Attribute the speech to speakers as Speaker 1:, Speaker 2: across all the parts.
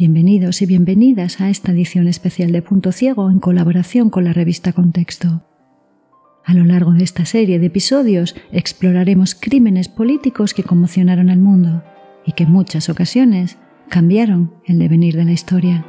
Speaker 1: Bienvenidos y bienvenidas a esta edición especial de Punto Ciego en colaboración con la revista Contexto. A lo largo de esta serie de episodios exploraremos crímenes políticos que conmocionaron al mundo y que en muchas ocasiones cambiaron el devenir de la historia.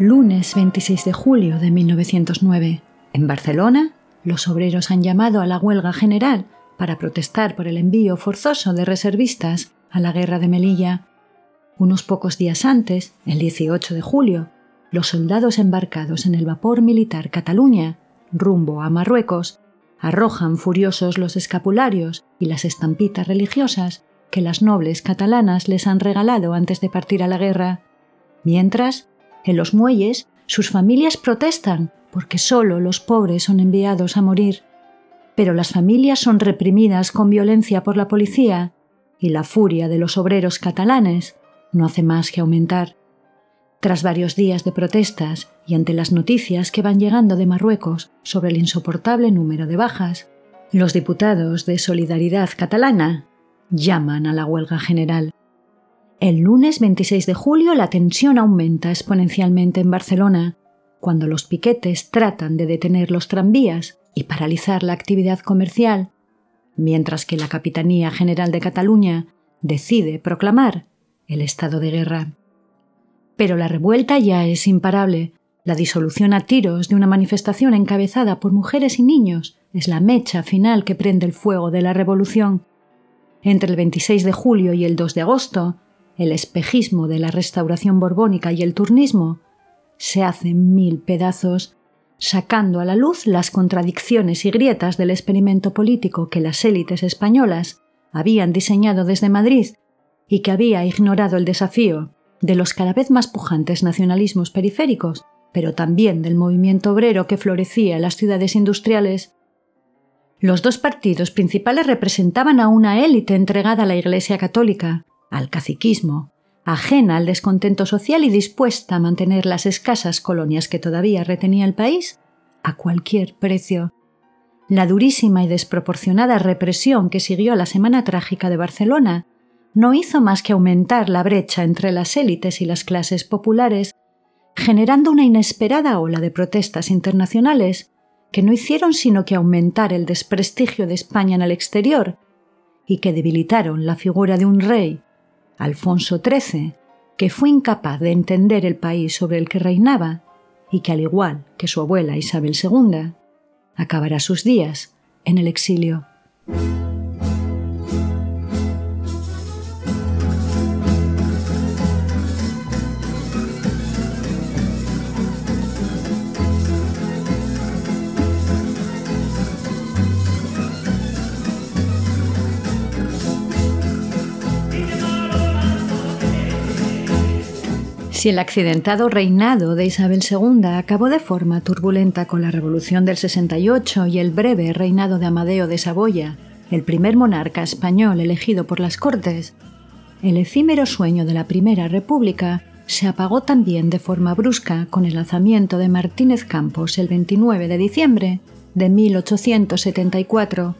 Speaker 1: Lunes 26 de julio de 1909. En Barcelona, los obreros han llamado a la huelga general para protestar por el envío forzoso de reservistas a la guerra de Melilla. Unos pocos días antes, el 18 de julio, los soldados embarcados en el vapor militar Cataluña, rumbo a Marruecos, arrojan furiosos los escapularios y las estampitas religiosas que las nobles catalanas les han regalado antes de partir a la guerra, mientras en los muelles, sus familias protestan porque solo los pobres son enviados a morir. Pero las familias son reprimidas con violencia por la policía y la furia de los obreros catalanes no hace más que aumentar. Tras varios días de protestas y ante las noticias que van llegando de Marruecos sobre el insoportable número de bajas, los diputados de Solidaridad Catalana llaman a la huelga general. El lunes 26 de julio la tensión aumenta exponencialmente en Barcelona, cuando los piquetes tratan de detener los tranvías y paralizar la actividad comercial, mientras que la Capitanía General de Cataluña decide proclamar el estado de guerra. Pero la revuelta ya es imparable. La disolución a tiros de una manifestación encabezada por mujeres y niños es la mecha final que prende el fuego de la revolución. Entre el 26 de julio y el 2 de agosto, el espejismo de la restauración borbónica y el turnismo, se hacen mil pedazos, sacando a la luz las contradicciones y grietas del experimento político que las élites españolas habían diseñado desde Madrid y que había ignorado el desafío de los cada vez más pujantes nacionalismos periféricos, pero también del movimiento obrero que florecía en las ciudades industriales. Los dos partidos principales representaban a una élite entregada a la Iglesia católica, al caciquismo, ajena al descontento social y dispuesta a mantener las escasas colonias que todavía retenía el país a cualquier precio. La durísima y desproporcionada represión que siguió a la Semana Trágica de Barcelona no hizo más que aumentar la brecha entre las élites y las clases populares, generando una inesperada ola de protestas internacionales que no hicieron sino que aumentar el desprestigio de España en el exterior y que debilitaron la figura de un rey Alfonso XIII, que fue incapaz de entender el país sobre el que reinaba y que, al igual que su abuela Isabel II, acabará sus días en el exilio. Si el accidentado reinado de Isabel II acabó de forma turbulenta con la Revolución del 68 y el breve reinado de Amadeo de Saboya, el primer monarca español elegido por las Cortes, el efímero sueño de la Primera República se apagó también de forma brusca con el alzamiento de Martínez Campos el 29 de diciembre de 1874,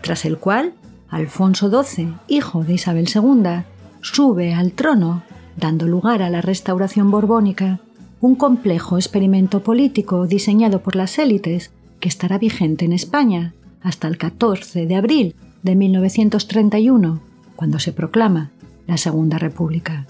Speaker 1: tras el cual Alfonso XII, hijo de Isabel II, sube al trono dando lugar a la restauración borbónica, un complejo experimento político diseñado por las élites que estará vigente en España hasta el 14 de abril de 1931, cuando se proclama la Segunda República.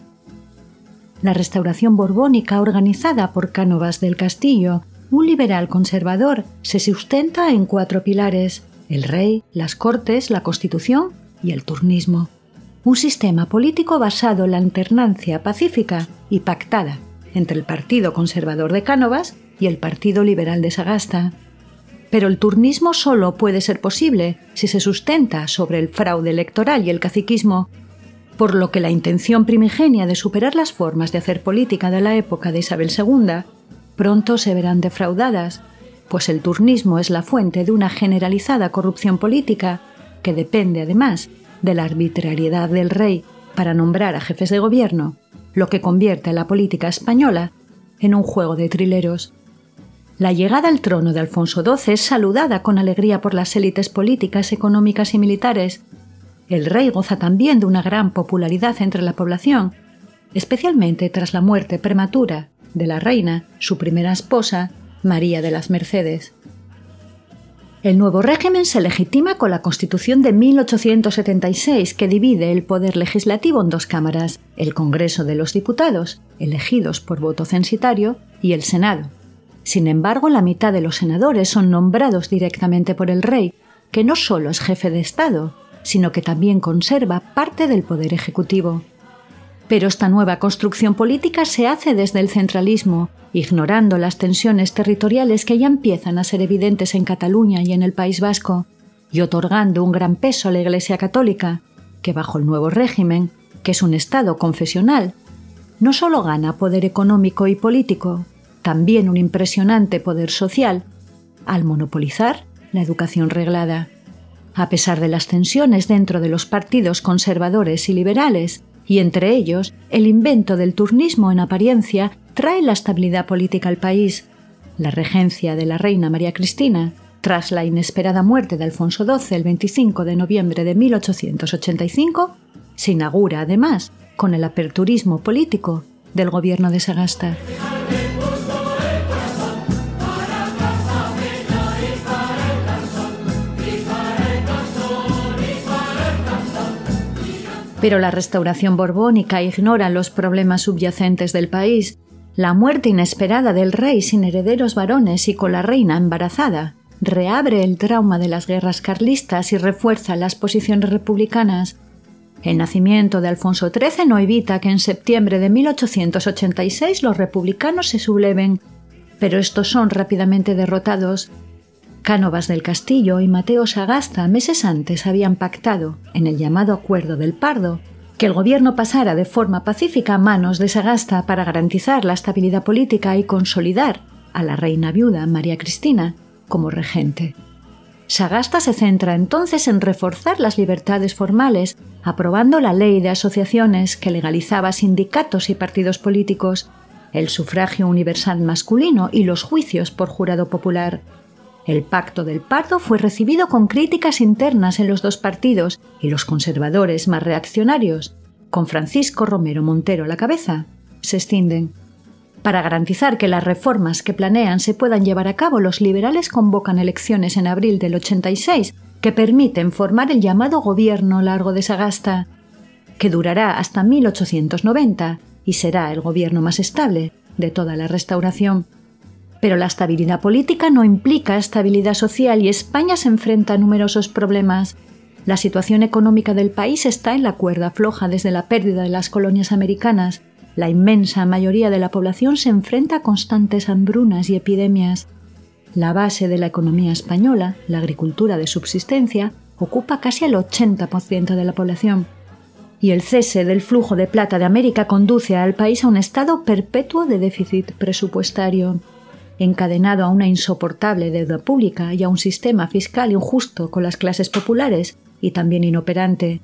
Speaker 1: La restauración borbónica organizada por Cánovas del Castillo, un liberal conservador, se sustenta en cuatro pilares, el rey, las cortes, la constitución y el turnismo un sistema político basado en la alternancia pacífica y pactada entre el Partido Conservador de Cánovas y el Partido Liberal de Sagasta. Pero el turnismo solo puede ser posible si se sustenta sobre el fraude electoral y el caciquismo, por lo que la intención primigenia de superar las formas de hacer política de la época de Isabel II pronto se verán defraudadas, pues el turnismo es la fuente de una generalizada corrupción política que depende además de la arbitrariedad del rey para nombrar a jefes de gobierno, lo que convierte la política española en un juego de trileros. La llegada al trono de Alfonso XII es saludada con alegría por las élites políticas, económicas y militares. El rey goza también de una gran popularidad entre la población, especialmente tras la muerte prematura de la reina, su primera esposa, María de las Mercedes. El nuevo régimen se legitima con la Constitución de 1876, que divide el poder legislativo en dos cámaras, el Congreso de los Diputados, elegidos por voto censitario, y el Senado. Sin embargo, la mitad de los senadores son nombrados directamente por el rey, que no solo es jefe de Estado, sino que también conserva parte del poder ejecutivo. Pero esta nueva construcción política se hace desde el centralismo, ignorando las tensiones territoriales que ya empiezan a ser evidentes en Cataluña y en el País Vasco, y otorgando un gran peso a la Iglesia Católica, que bajo el nuevo régimen, que es un Estado confesional, no solo gana poder económico y político, también un impresionante poder social, al monopolizar la educación reglada. A pesar de las tensiones dentro de los partidos conservadores y liberales, y entre ellos el invento del turnismo en apariencia trae la estabilidad política al país. La regencia de la reina María Cristina, tras la inesperada muerte de Alfonso XII el 25 de noviembre de 1885, se inaugura además con el aperturismo político del gobierno de Sagasta. Pero la restauración borbónica ignora los problemas subyacentes del país, la muerte inesperada del rey sin herederos varones y con la reina embarazada, reabre el trauma de las guerras carlistas y refuerza las posiciones republicanas. El nacimiento de Alfonso XIII no evita que en septiembre de 1886 los republicanos se subleven, pero estos son rápidamente derrotados Cánovas del Castillo y Mateo Sagasta meses antes habían pactado, en el llamado Acuerdo del Pardo, que el gobierno pasara de forma pacífica a manos de Sagasta para garantizar la estabilidad política y consolidar a la reina viuda María Cristina como regente. Sagasta se centra entonces en reforzar las libertades formales, aprobando la ley de asociaciones que legalizaba sindicatos y partidos políticos, el sufragio universal masculino y los juicios por jurado popular, el pacto del Pardo fue recibido con críticas internas en los dos partidos y los conservadores más reaccionarios, con Francisco Romero Montero a la cabeza, se extienden. Para garantizar que las reformas que planean se puedan llevar a cabo, los liberales convocan elecciones en abril del 86 que permiten formar el llamado Gobierno Largo de Sagasta, que durará hasta 1890 y será el gobierno más estable de toda la restauración. Pero la estabilidad política no implica estabilidad social y España se enfrenta a numerosos problemas. La situación económica del país está en la cuerda floja desde la pérdida de las colonias americanas. La inmensa mayoría de la población se enfrenta a constantes hambrunas y epidemias. La base de la economía española, la agricultura de subsistencia, ocupa casi el 80% de la población. Y el cese del flujo de plata de América conduce al país a un estado perpetuo de déficit presupuestario encadenado a una insoportable deuda pública y a un sistema fiscal injusto con las clases populares y también inoperante.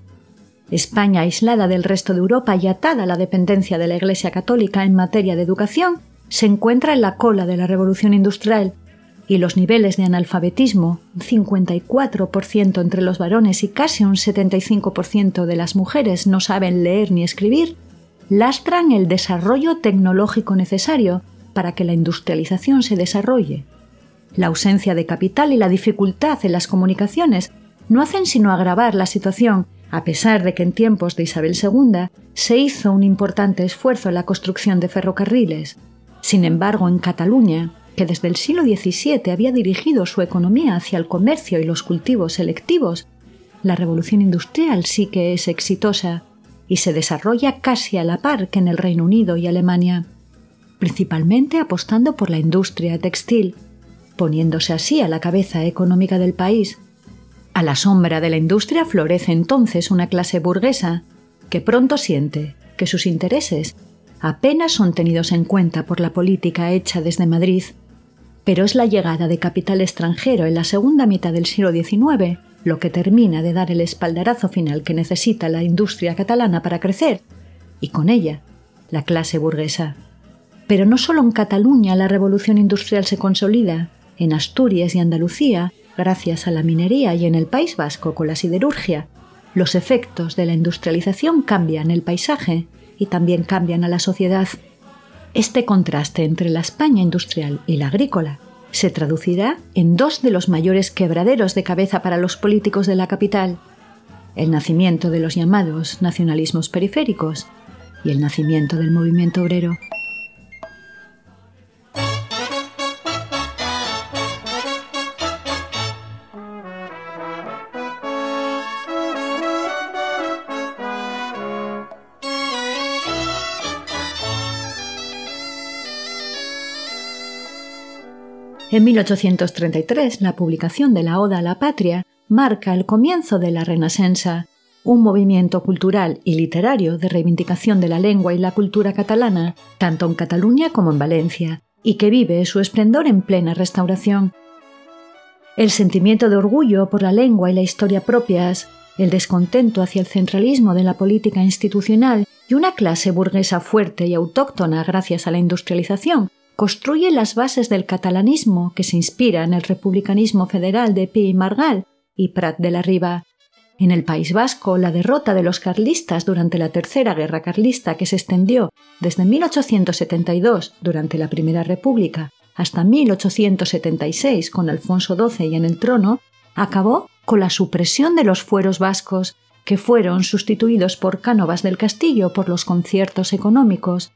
Speaker 1: España, aislada del resto de Europa y atada a la dependencia de la Iglesia Católica en materia de educación, se encuentra en la cola de la revolución industrial y los niveles de analfabetismo, un 54% entre los varones y casi un 75% de las mujeres no saben leer ni escribir, lastran el desarrollo tecnológico necesario para que la industrialización se desarrolle. La ausencia de capital y la dificultad en las comunicaciones no hacen sino agravar la situación, a pesar de que en tiempos de Isabel II se hizo un importante esfuerzo en la construcción de ferrocarriles. Sin embargo, en Cataluña, que desde el siglo XVII había dirigido su economía hacia el comercio y los cultivos selectivos, la revolución industrial sí que es exitosa y se desarrolla casi a la par que en el Reino Unido y Alemania, principalmente apostando por la industria textil, poniéndose así a la cabeza económica del país. A la sombra de la industria florece entonces una clase burguesa que pronto siente que sus intereses apenas son tenidos en cuenta por la política hecha desde Madrid, pero es la llegada de capital extranjero en la segunda mitad del siglo XIX lo que termina de dar el espaldarazo final que necesita la industria catalana para crecer, y con ella la clase burguesa. Pero no solo en Cataluña la revolución industrial se consolida, en Asturias y Andalucía, gracias a la minería, y en el País Vasco con la siderurgia, los efectos de la industrialización cambian el paisaje y también cambian a la sociedad. Este contraste entre la España industrial y la agrícola se traducirá en dos de los mayores quebraderos de cabeza para los políticos de la capital, el nacimiento de los llamados nacionalismos periféricos y el nacimiento del movimiento obrero. En 1833, la publicación de la Oda a la Patria marca el comienzo de la Renacença, un movimiento cultural y literario de reivindicación de la lengua y la cultura catalana, tanto en Cataluña como en Valencia, y que vive su esplendor en plena restauración. El sentimiento de orgullo por la lengua y la historia propias, el descontento hacia el centralismo de la política institucional y una clase burguesa fuerte y autóctona gracias a la industrialización construye las bases del catalanismo que se inspira en el republicanismo federal de Pi y Margal y Prat de la Riba. En el País Vasco, la derrota de los carlistas durante la Tercera Guerra Carlista, que se extendió desde 1872 durante la Primera República hasta 1876 con Alfonso XII y en el trono, acabó con la supresión de los fueros vascos, que fueron sustituidos por cánovas del castillo por los conciertos económicos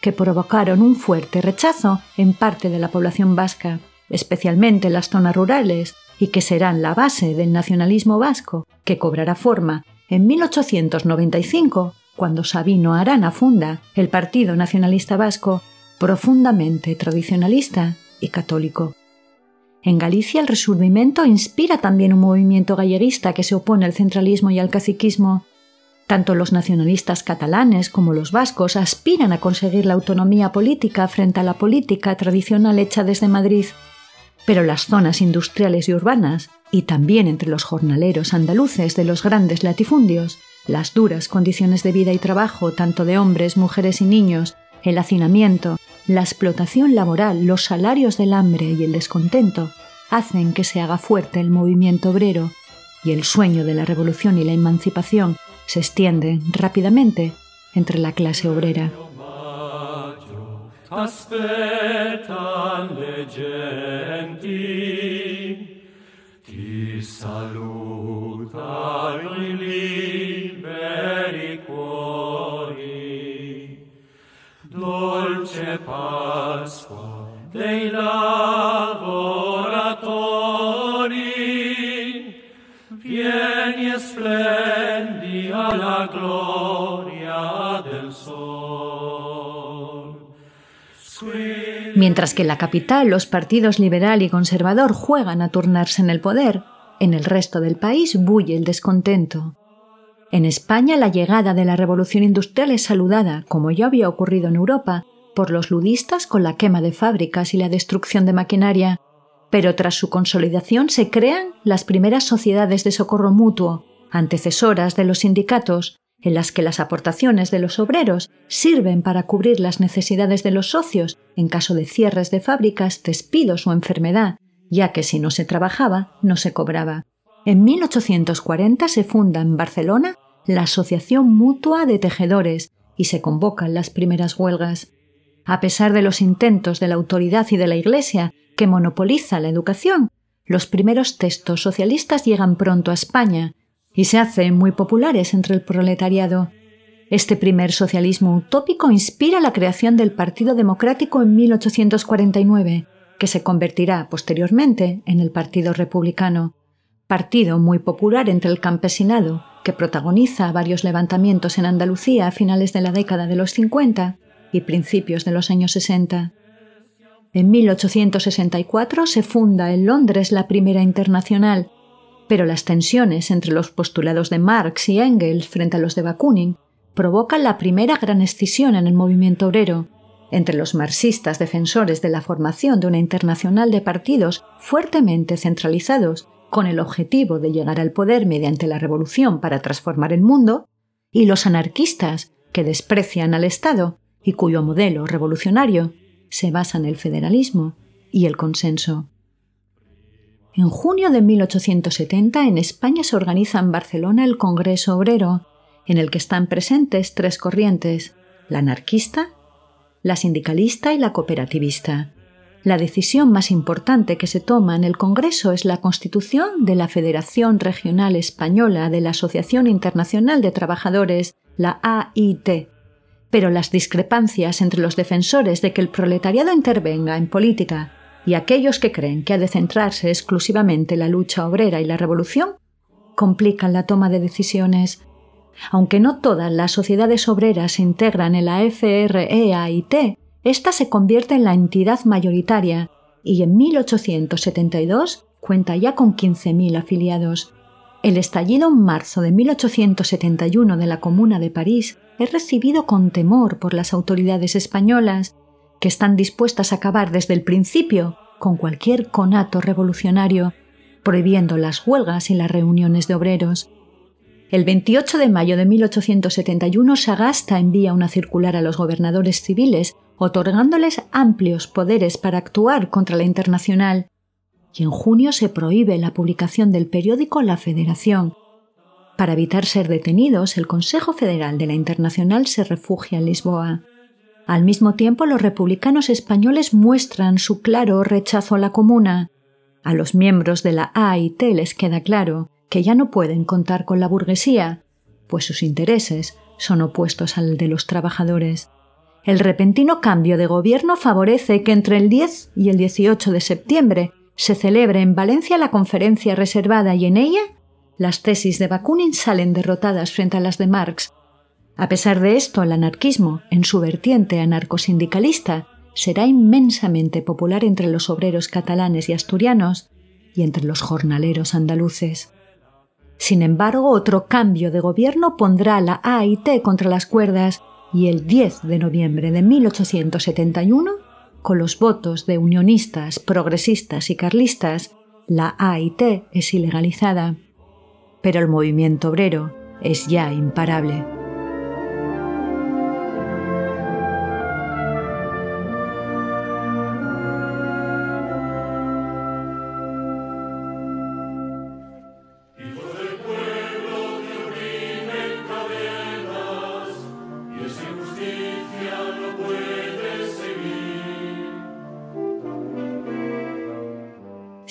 Speaker 1: que provocaron un fuerte rechazo en parte de la población vasca, especialmente en las zonas rurales, y que serán la base del nacionalismo vasco, que cobrará forma en 1895, cuando Sabino Arana funda el Partido Nacionalista Vasco, profundamente tradicionalista y católico. En Galicia el resurgimiento inspira también un movimiento galleguista que se opone al centralismo y al caciquismo, tanto los nacionalistas catalanes como los vascos aspiran a conseguir la autonomía política frente a la política tradicional hecha desde Madrid. Pero las zonas industriales y urbanas, y también entre los jornaleros andaluces de los grandes latifundios, las duras condiciones de vida y trabajo tanto de hombres, mujeres y niños, el hacinamiento, la explotación laboral, los salarios del hambre y el descontento, hacen que se haga fuerte el movimiento obrero y el sueño de la revolución y la emancipación se extiende rápidamente entre la clase obrera. La gloria del sol. Mientras que en la capital los partidos liberal y conservador juegan a turnarse en el poder, en el resto del país bulle el descontento. En España la llegada de la revolución industrial es saludada, como ya había ocurrido en Europa, por los ludistas con la quema de fábricas y la destrucción de maquinaria, pero tras su consolidación se crean las primeras sociedades de socorro mutuo, antecesoras de los sindicatos, en las que las aportaciones de los obreros sirven para cubrir las necesidades de los socios en caso de cierres de fábricas, despidos o enfermedad, ya que si no se trabajaba, no se cobraba. En 1840 se funda en Barcelona la Asociación Mutua de Tejedores y se convocan las primeras huelgas. A pesar de los intentos de la autoridad y de la Iglesia, que monopoliza la educación, los primeros textos socialistas llegan pronto a España y se hacen muy populares entre el proletariado. Este primer socialismo utópico inspira la creación del Partido Democrático en 1849, que se convertirá posteriormente en el Partido Republicano. partido muy popular entre el campesinado, que protagoniza varios levantamientos en Andalucía a finales de la década de los 50 y principios de los años 60. En 1864 se funda en Londres la primera internacional, pero las tensiones entre los postulados de Marx y Engels frente a los de Bakunin provocan la primera gran escisión en el movimiento obrero, entre los marxistas defensores de la formación de una internacional de partidos fuertemente centralizados con el objetivo de llegar al poder mediante la revolución para transformar el mundo, y los anarquistas que desprecian al Estado y cuyo modelo revolucionario se basa en el federalismo y el consenso. En junio de 1870 en España se organiza en Barcelona el Congreso Obrero, en el que están presentes tres corrientes, la anarquista, la sindicalista y la cooperativista. La decisión más importante que se toma en el Congreso es la constitución de la Federación Regional Española de la Asociación Internacional de Trabajadores, la AIT. Pero las discrepancias entre los defensores de que el proletariado intervenga en política y aquellos que creen que ha de centrarse exclusivamente la lucha obrera y la revolución complican la toma de decisiones aunque no todas las sociedades obreras se integran en la FREAIT, esta se convierte en la entidad mayoritaria y en 1872 cuenta ya con 15.000 afiliados. El estallido en marzo de 1871 de la Comuna de París es recibido con temor por las autoridades españolas, que están dispuestas a acabar desde el principio con cualquier conato revolucionario, prohibiendo las huelgas y las reuniones de obreros. El 28 de mayo de 1871 Sagasta envía una circular a los gobernadores civiles otorgándoles amplios poderes para actuar contra la Internacional, y en junio se prohíbe la publicación del periódico La Federación. Para evitar ser detenidos, el Consejo Federal de la Internacional se refugia en Lisboa. Al mismo tiempo, los republicanos españoles muestran su claro rechazo a la comuna. A los miembros de la AIT les queda claro que ya no pueden contar con la burguesía, pues sus intereses son opuestos al de los trabajadores. El repentino cambio de gobierno favorece que entre el 10 y el 18 de septiembre se celebre en Valencia la conferencia reservada y en ella las tesis de Bakunin salen derrotadas frente a las de Marx. A pesar de esto, el anarquismo, en su vertiente anarcosindicalista, será inmensamente popular entre los obreros catalanes y asturianos y entre los jornaleros andaluces. Sin embargo, otro cambio de gobierno pondrá la AIT contra las cuerdas y el 10 de noviembre de 1871, con los votos de unionistas, progresistas y carlistas, la AIT es ilegalizada. Pero el movimiento obrero es ya imparable.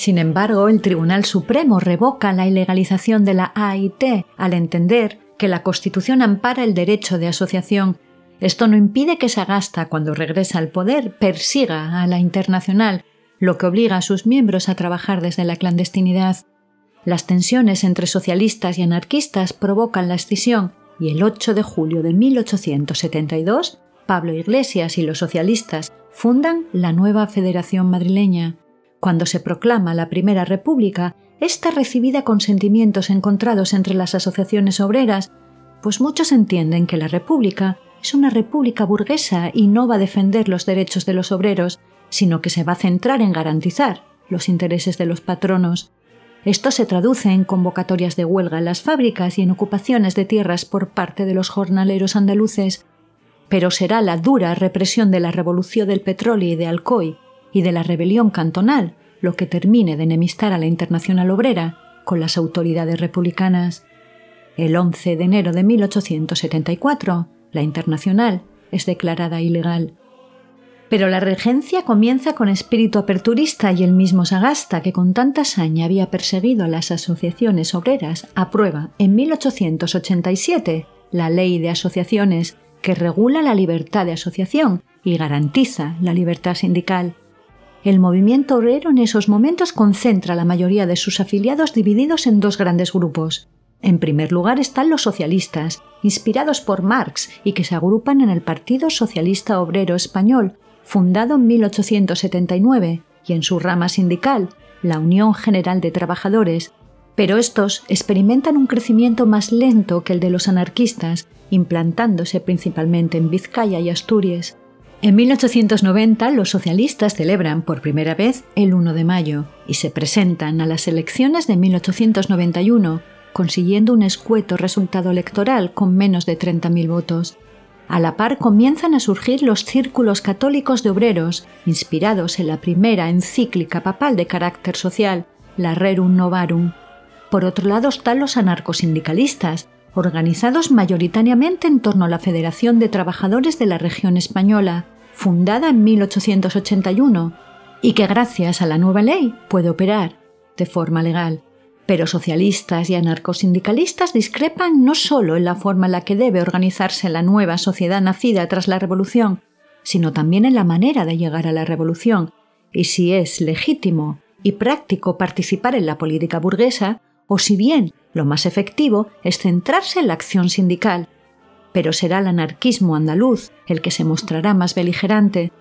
Speaker 1: Sin embargo, el Tribunal Supremo revoca la ilegalización de la AIT al entender que la Constitución ampara el derecho de asociación. Esto no impide que Sagasta, cuando regresa al poder, persiga a la internacional, lo que obliga a sus miembros a trabajar desde la clandestinidad. Las tensiones entre socialistas y anarquistas provocan la escisión y el 8 de julio de 1872, Pablo Iglesias y los socialistas fundan la nueva Federación Madrileña. Cuando se proclama la Primera República, está recibida con sentimientos encontrados entre las asociaciones obreras, pues muchos entienden que la República es una república burguesa y no va a defender los derechos de los obreros, sino que se va a centrar en garantizar los intereses de los patronos. Esto se traduce en convocatorias de huelga en las fábricas y en ocupaciones de tierras por parte de los jornaleros andaluces, pero será la dura represión de la revolución del petróleo y de Alcoy y de la rebelión cantonal lo que termine de enemistar a la Internacional Obrera con las autoridades republicanas. El 11 de enero de 1874, la Internacional es declarada ilegal. Pero la regencia comienza con espíritu aperturista y el mismo Sagasta, que con tanta saña había perseguido a las asociaciones obreras, aprueba en 1887 la Ley de Asociaciones que regula la libertad de asociación y garantiza la libertad sindical el movimiento obrero en esos momentos concentra la mayoría de sus afiliados divididos en dos grandes grupos. En primer lugar están los socialistas, inspirados por Marx y que se agrupan en el Partido Socialista Obrero Español, fundado en 1879, y en su rama sindical, la Unión General de Trabajadores, pero estos experimentan un crecimiento más lento que el de los anarquistas, implantándose principalmente en Vizcaya y Asturias. En 1890 los socialistas celebran por primera vez el 1 de mayo y se presentan a las elecciones de 1891, consiguiendo un escueto resultado electoral con menos de 30.000 votos. A la par comienzan a surgir los círculos católicos de obreros, inspirados en la primera encíclica papal de carácter social, la Rerum Novarum. Por otro lado están los anarcosindicalistas, organizados mayoritariamente en torno a la Federación de Trabajadores de la Región Española, fundada en 1881, y que gracias a la nueva ley puede operar de forma legal. Pero socialistas y anarcosindicalistas discrepan no solo en la forma en la que debe organizarse la nueva sociedad nacida tras la Revolución, sino también en la manera de llegar a la Revolución, y si es legítimo y práctico participar en la política burguesa, o si bien lo más efectivo es centrarse en la acción sindical. Pero será el anarquismo andaluz el que se mostrará más beligerante,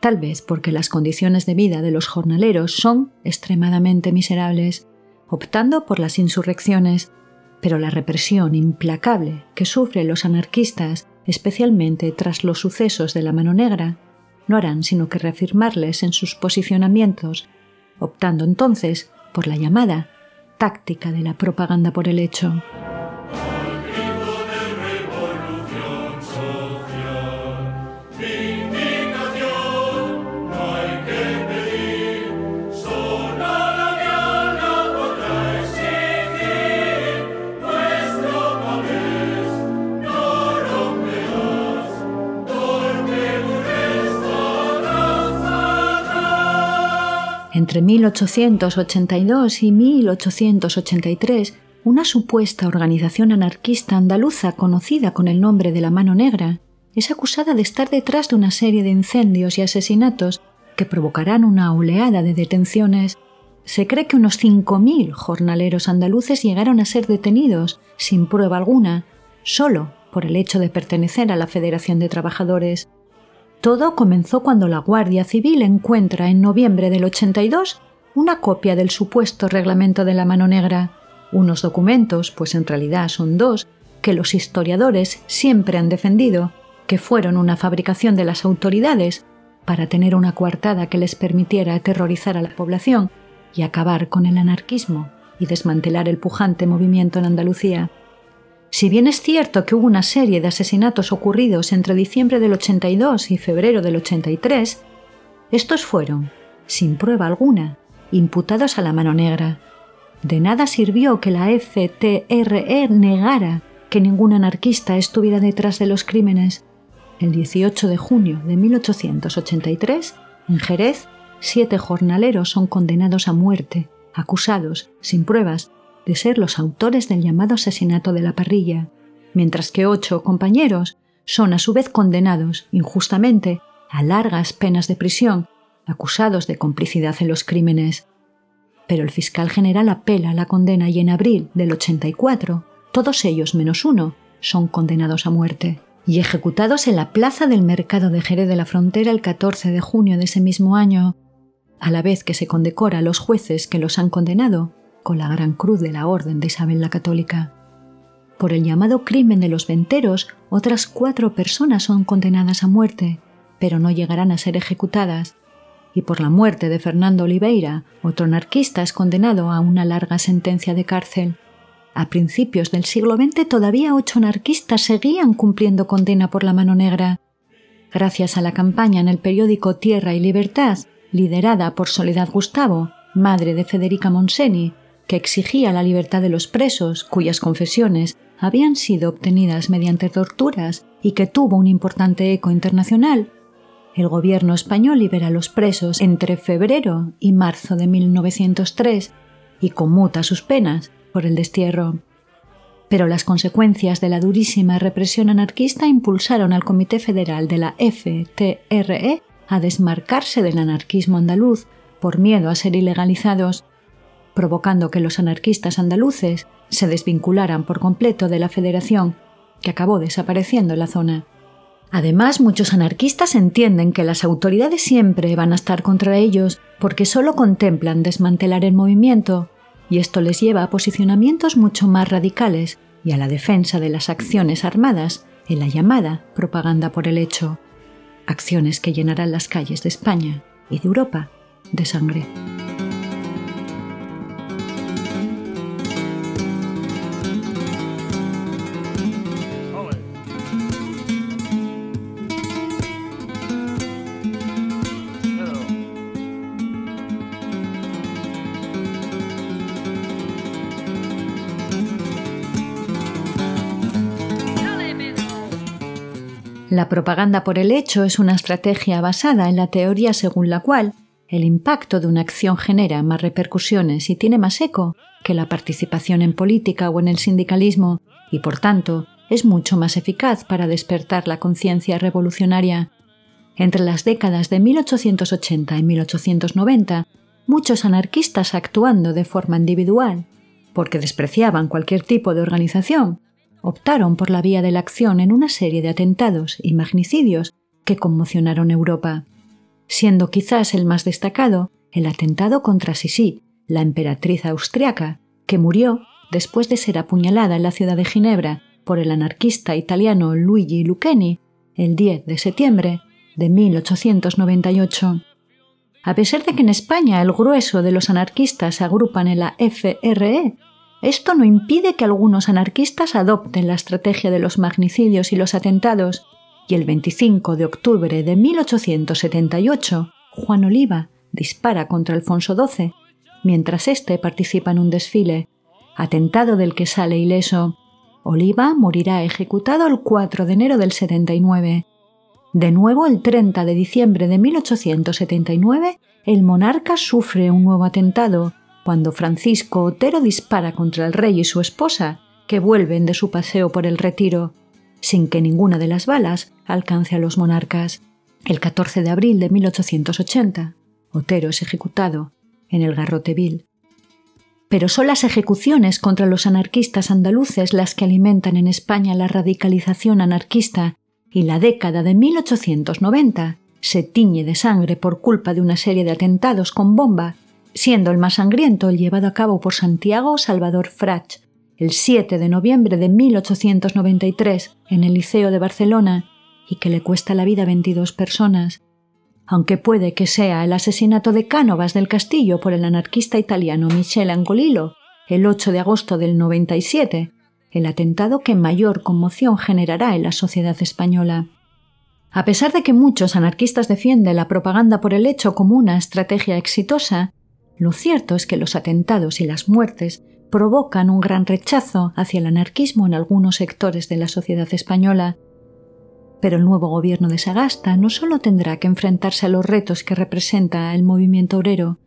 Speaker 1: tal vez porque las condiciones de vida de los jornaleros son extremadamente miserables, optando por las insurrecciones, pero la represión implacable que sufren los anarquistas, especialmente tras los sucesos de la mano negra, no harán sino que reafirmarles en sus posicionamientos, optando entonces por la llamada táctica de la propaganda por el hecho. Entre 1882 y 1883, una supuesta organización anarquista andaluza conocida con el nombre de la Mano Negra es acusada de estar detrás de una serie de incendios y asesinatos que provocarán una oleada de detenciones. Se cree que unos 5.000 jornaleros andaluces llegaron a ser detenidos, sin prueba alguna, solo por el hecho de pertenecer a la Federación de Trabajadores. Todo comenzó cuando la Guardia Civil encuentra en noviembre del 82 una copia del supuesto reglamento de la mano negra, unos documentos, pues en realidad son dos, que los historiadores siempre han defendido, que fueron una fabricación de las autoridades para tener una coartada que les permitiera aterrorizar a la población y acabar con el anarquismo y desmantelar el pujante movimiento en Andalucía. Si bien es cierto que hubo una serie de asesinatos ocurridos entre diciembre del 82 y febrero del 83, estos fueron, sin prueba alguna, imputados a la mano negra. De nada sirvió que la FTRE negara que ningún anarquista estuviera detrás de los crímenes. El 18 de junio de 1883, en Jerez, siete jornaleros son condenados a muerte, acusados, sin pruebas, de ser los autores del llamado asesinato de la parrilla, mientras que ocho compañeros son a su vez condenados injustamente a largas penas de prisión, acusados de complicidad en los crímenes. Pero el fiscal general apela la condena y en abril del 84, todos ellos menos uno son condenados a muerte y ejecutados en la plaza del mercado de Jerez de la Frontera el 14 de junio de ese mismo año, a la vez que se condecora a los jueces que los han condenado con la Gran Cruz de la Orden de Isabel la Católica. Por el llamado crimen de los venteros, otras cuatro personas son condenadas a muerte, pero no llegarán a ser ejecutadas. Y por la muerte de Fernando Oliveira, otro anarquista es condenado a una larga sentencia de cárcel. A principios del siglo XX todavía ocho anarquistas seguían cumpliendo condena por la mano negra. Gracias a la campaña en el periódico Tierra y Libertad, liderada por Soledad Gustavo, madre de Federica Monseni, que exigía la libertad de los presos, cuyas confesiones habían sido obtenidas mediante torturas y que tuvo un importante eco internacional, el gobierno español libera a los presos entre febrero y marzo de 1903 y conmuta sus penas por el destierro. Pero las consecuencias de la durísima represión anarquista impulsaron al Comité Federal de la FTRE a desmarcarse del anarquismo andaluz por miedo a ser ilegalizados, provocando que los anarquistas andaluces se desvincularan por completo de la federación, que acabó desapareciendo en la zona. Además, muchos anarquistas entienden que las autoridades siempre van a estar contra ellos porque solo contemplan desmantelar el movimiento, y esto les lleva a posicionamientos mucho más radicales y a la defensa de las acciones armadas en la llamada propaganda por el hecho, acciones que llenarán las calles de España y de Europa de sangre. La propaganda por el hecho es una estrategia basada en la teoría según la cual el impacto de una acción genera más repercusiones y tiene más eco que la participación en política o en el sindicalismo y por tanto es mucho más eficaz para despertar la conciencia revolucionaria. Entre las décadas de 1880 y 1890, muchos anarquistas actuando de forma individual, porque despreciaban cualquier tipo de organización, optaron por la vía de la acción en una serie de atentados y magnicidios que conmocionaron Europa, siendo quizás el más destacado el atentado contra Sisi, la emperatriz austriaca, que murió después de ser apuñalada en la ciudad de Ginebra por el anarquista italiano Luigi Lucchini el 10 de septiembre de 1898. A pesar de que en España el grueso de los anarquistas se agrupan en la FRE, esto no impide que algunos anarquistas adopten la estrategia de los magnicidios y los atentados, y el 25 de octubre de 1878, Juan Oliva dispara contra Alfonso XII, mientras éste participa en un desfile, atentado del que sale ileso. Oliva morirá ejecutado el 4 de enero del 79. De nuevo, el 30 de diciembre de 1879, el monarca sufre un nuevo atentado, cuando Francisco Otero dispara contra el rey y su esposa, que vuelven de su paseo por el retiro, sin que ninguna de las balas alcance a los monarcas. El 14 de abril de 1880, Otero es ejecutado en el Garrote Vil. Pero son las ejecuciones contra los anarquistas andaluces las que alimentan en España la radicalización anarquista y la década de 1890 se tiñe de sangre por culpa de una serie de atentados con bomba siendo el más sangriento el llevado a cabo por Santiago Salvador Frach el 7 de noviembre de 1893 en el Liceo de Barcelona y que le cuesta la vida a 22 personas, aunque puede que sea el asesinato de Cánovas del Castillo por el anarquista italiano Michele Angolillo el 8 de agosto del 97, el atentado que mayor conmoción generará en la sociedad española. A pesar de que muchos anarquistas defienden la propaganda por el hecho como una estrategia exitosa, lo cierto es que los atentados y las muertes provocan un gran rechazo hacia el anarquismo en algunos sectores de la sociedad española. Pero el nuevo gobierno de Sagasta no solo tendrá que enfrentarse a los retos que representa el movimiento obrero,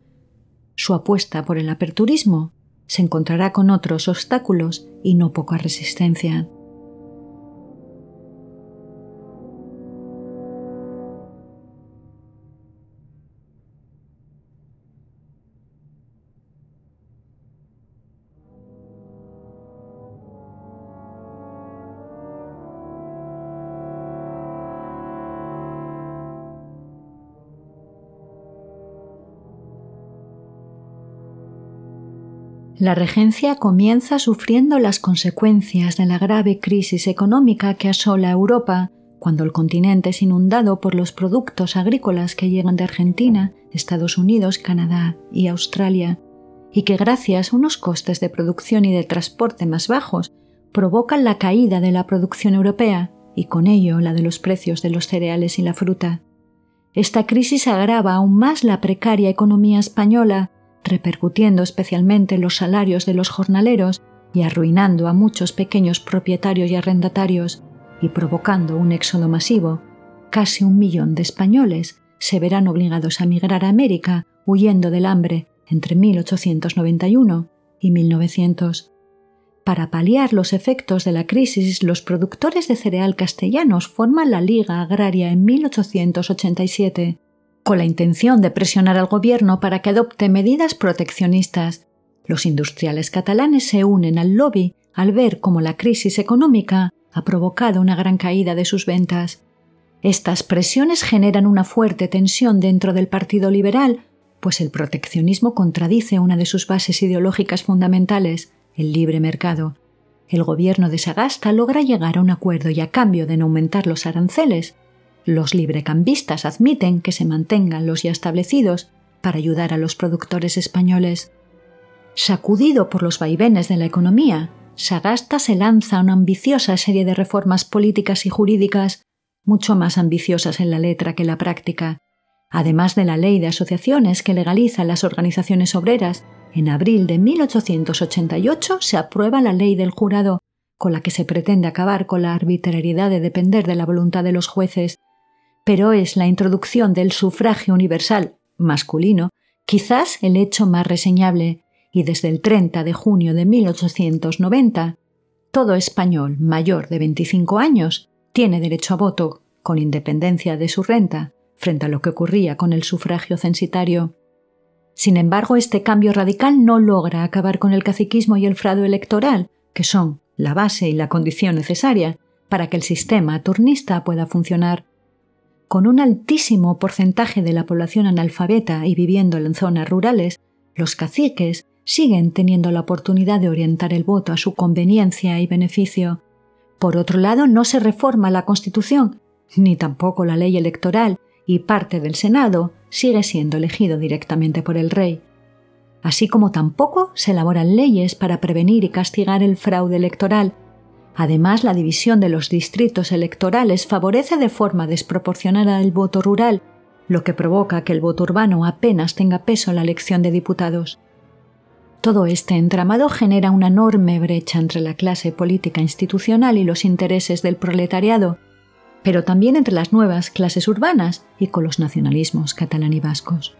Speaker 1: su apuesta por el aperturismo se encontrará con otros obstáculos y no poca resistencia. La regencia comienza sufriendo las consecuencias de la grave crisis económica que asola Europa cuando el continente es inundado por los productos agrícolas que llegan de Argentina, Estados Unidos, Canadá y Australia, y que gracias a unos costes de producción y de transporte más bajos provocan la caída de la producción europea y con ello la de los precios de los cereales y la fruta. Esta crisis agrava aún más la precaria economía española repercutiendo especialmente en los salarios de los jornaleros y arruinando a muchos pequeños propietarios y arrendatarios y provocando un éxodo masivo. Casi un millón de españoles se verán obligados a migrar a América huyendo del hambre entre 1891 y 1900. Para paliar los efectos de la crisis, los productores de cereal castellanos forman la Liga Agraria en 1887 con la intención de presionar al gobierno para que adopte medidas proteccionistas. Los industriales catalanes se unen al lobby al ver cómo la crisis económica ha provocado una gran caída de sus ventas. Estas presiones generan una fuerte tensión dentro del Partido Liberal, pues el proteccionismo contradice una de sus bases ideológicas fundamentales, el libre mercado. El gobierno de Sagasta logra llegar a un acuerdo y a cambio de no aumentar los aranceles, los librecambistas admiten que se mantengan los ya establecidos para ayudar a los productores españoles. Sacudido por los vaivenes de la economía, Sagasta se lanza una ambiciosa serie de reformas políticas y jurídicas, mucho más ambiciosas en la letra que en la práctica. Además de la ley de asociaciones que legaliza las organizaciones obreras, en abril de 1888 se aprueba la ley del jurado, con la que se pretende acabar con la arbitrariedad de depender de la voluntad de los jueces pero es la introducción del sufragio universal masculino quizás el hecho más reseñable, y desde el 30 de junio de 1890, todo español mayor de 25 años tiene derecho a voto, con independencia de su renta, frente a lo que ocurría con el sufragio censitario. Sin embargo, este cambio radical no logra acabar con el caciquismo y el fraude electoral, que son la base y la condición necesaria para que el sistema turnista pueda funcionar con un altísimo porcentaje de la población analfabeta y viviendo en zonas rurales, los caciques siguen teniendo la oportunidad de orientar el voto a su conveniencia y beneficio. Por otro lado, no se reforma la Constitución, ni tampoco la ley electoral, y parte del Senado sigue siendo elegido directamente por el rey. Así como tampoco se elaboran leyes para prevenir y castigar el fraude electoral, Además, la división de los distritos electorales favorece de forma desproporcionada el voto rural, lo que provoca que el voto urbano apenas tenga peso en la elección de diputados. Todo este entramado genera una enorme brecha entre la clase política institucional y los intereses del proletariado, pero también entre las nuevas clases urbanas y con los nacionalismos catalán y vascos.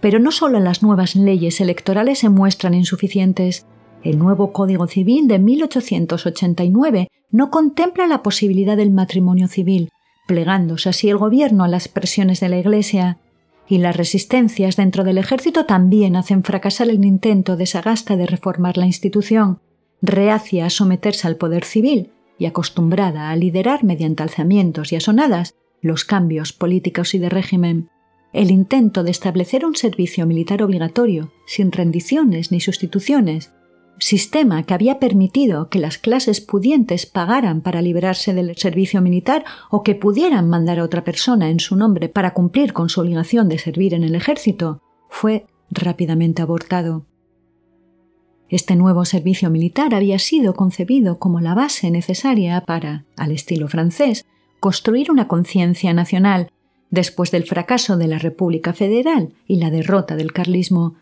Speaker 1: Pero no solo las nuevas leyes electorales se muestran insuficientes, el nuevo Código Civil de 1889 no contempla la posibilidad del matrimonio civil, plegándose así el gobierno a las presiones de la Iglesia, y las resistencias dentro del ejército también hacen fracasar el intento de Sagasta de reformar la institución, reacia a someterse al poder civil y acostumbrada a liderar mediante alzamientos y asonadas los cambios políticos y de régimen. El intento de establecer un servicio militar obligatorio, sin rendiciones ni sustituciones, sistema que había permitido que las clases pudientes pagaran para librarse del servicio militar o que pudieran mandar a otra persona en su nombre para cumplir con su obligación de servir en el ejército, fue rápidamente abortado. Este nuevo servicio militar había sido concebido como la base necesaria para, al estilo francés, construir una conciencia nacional después del fracaso de la República Federal y la derrota del carlismo,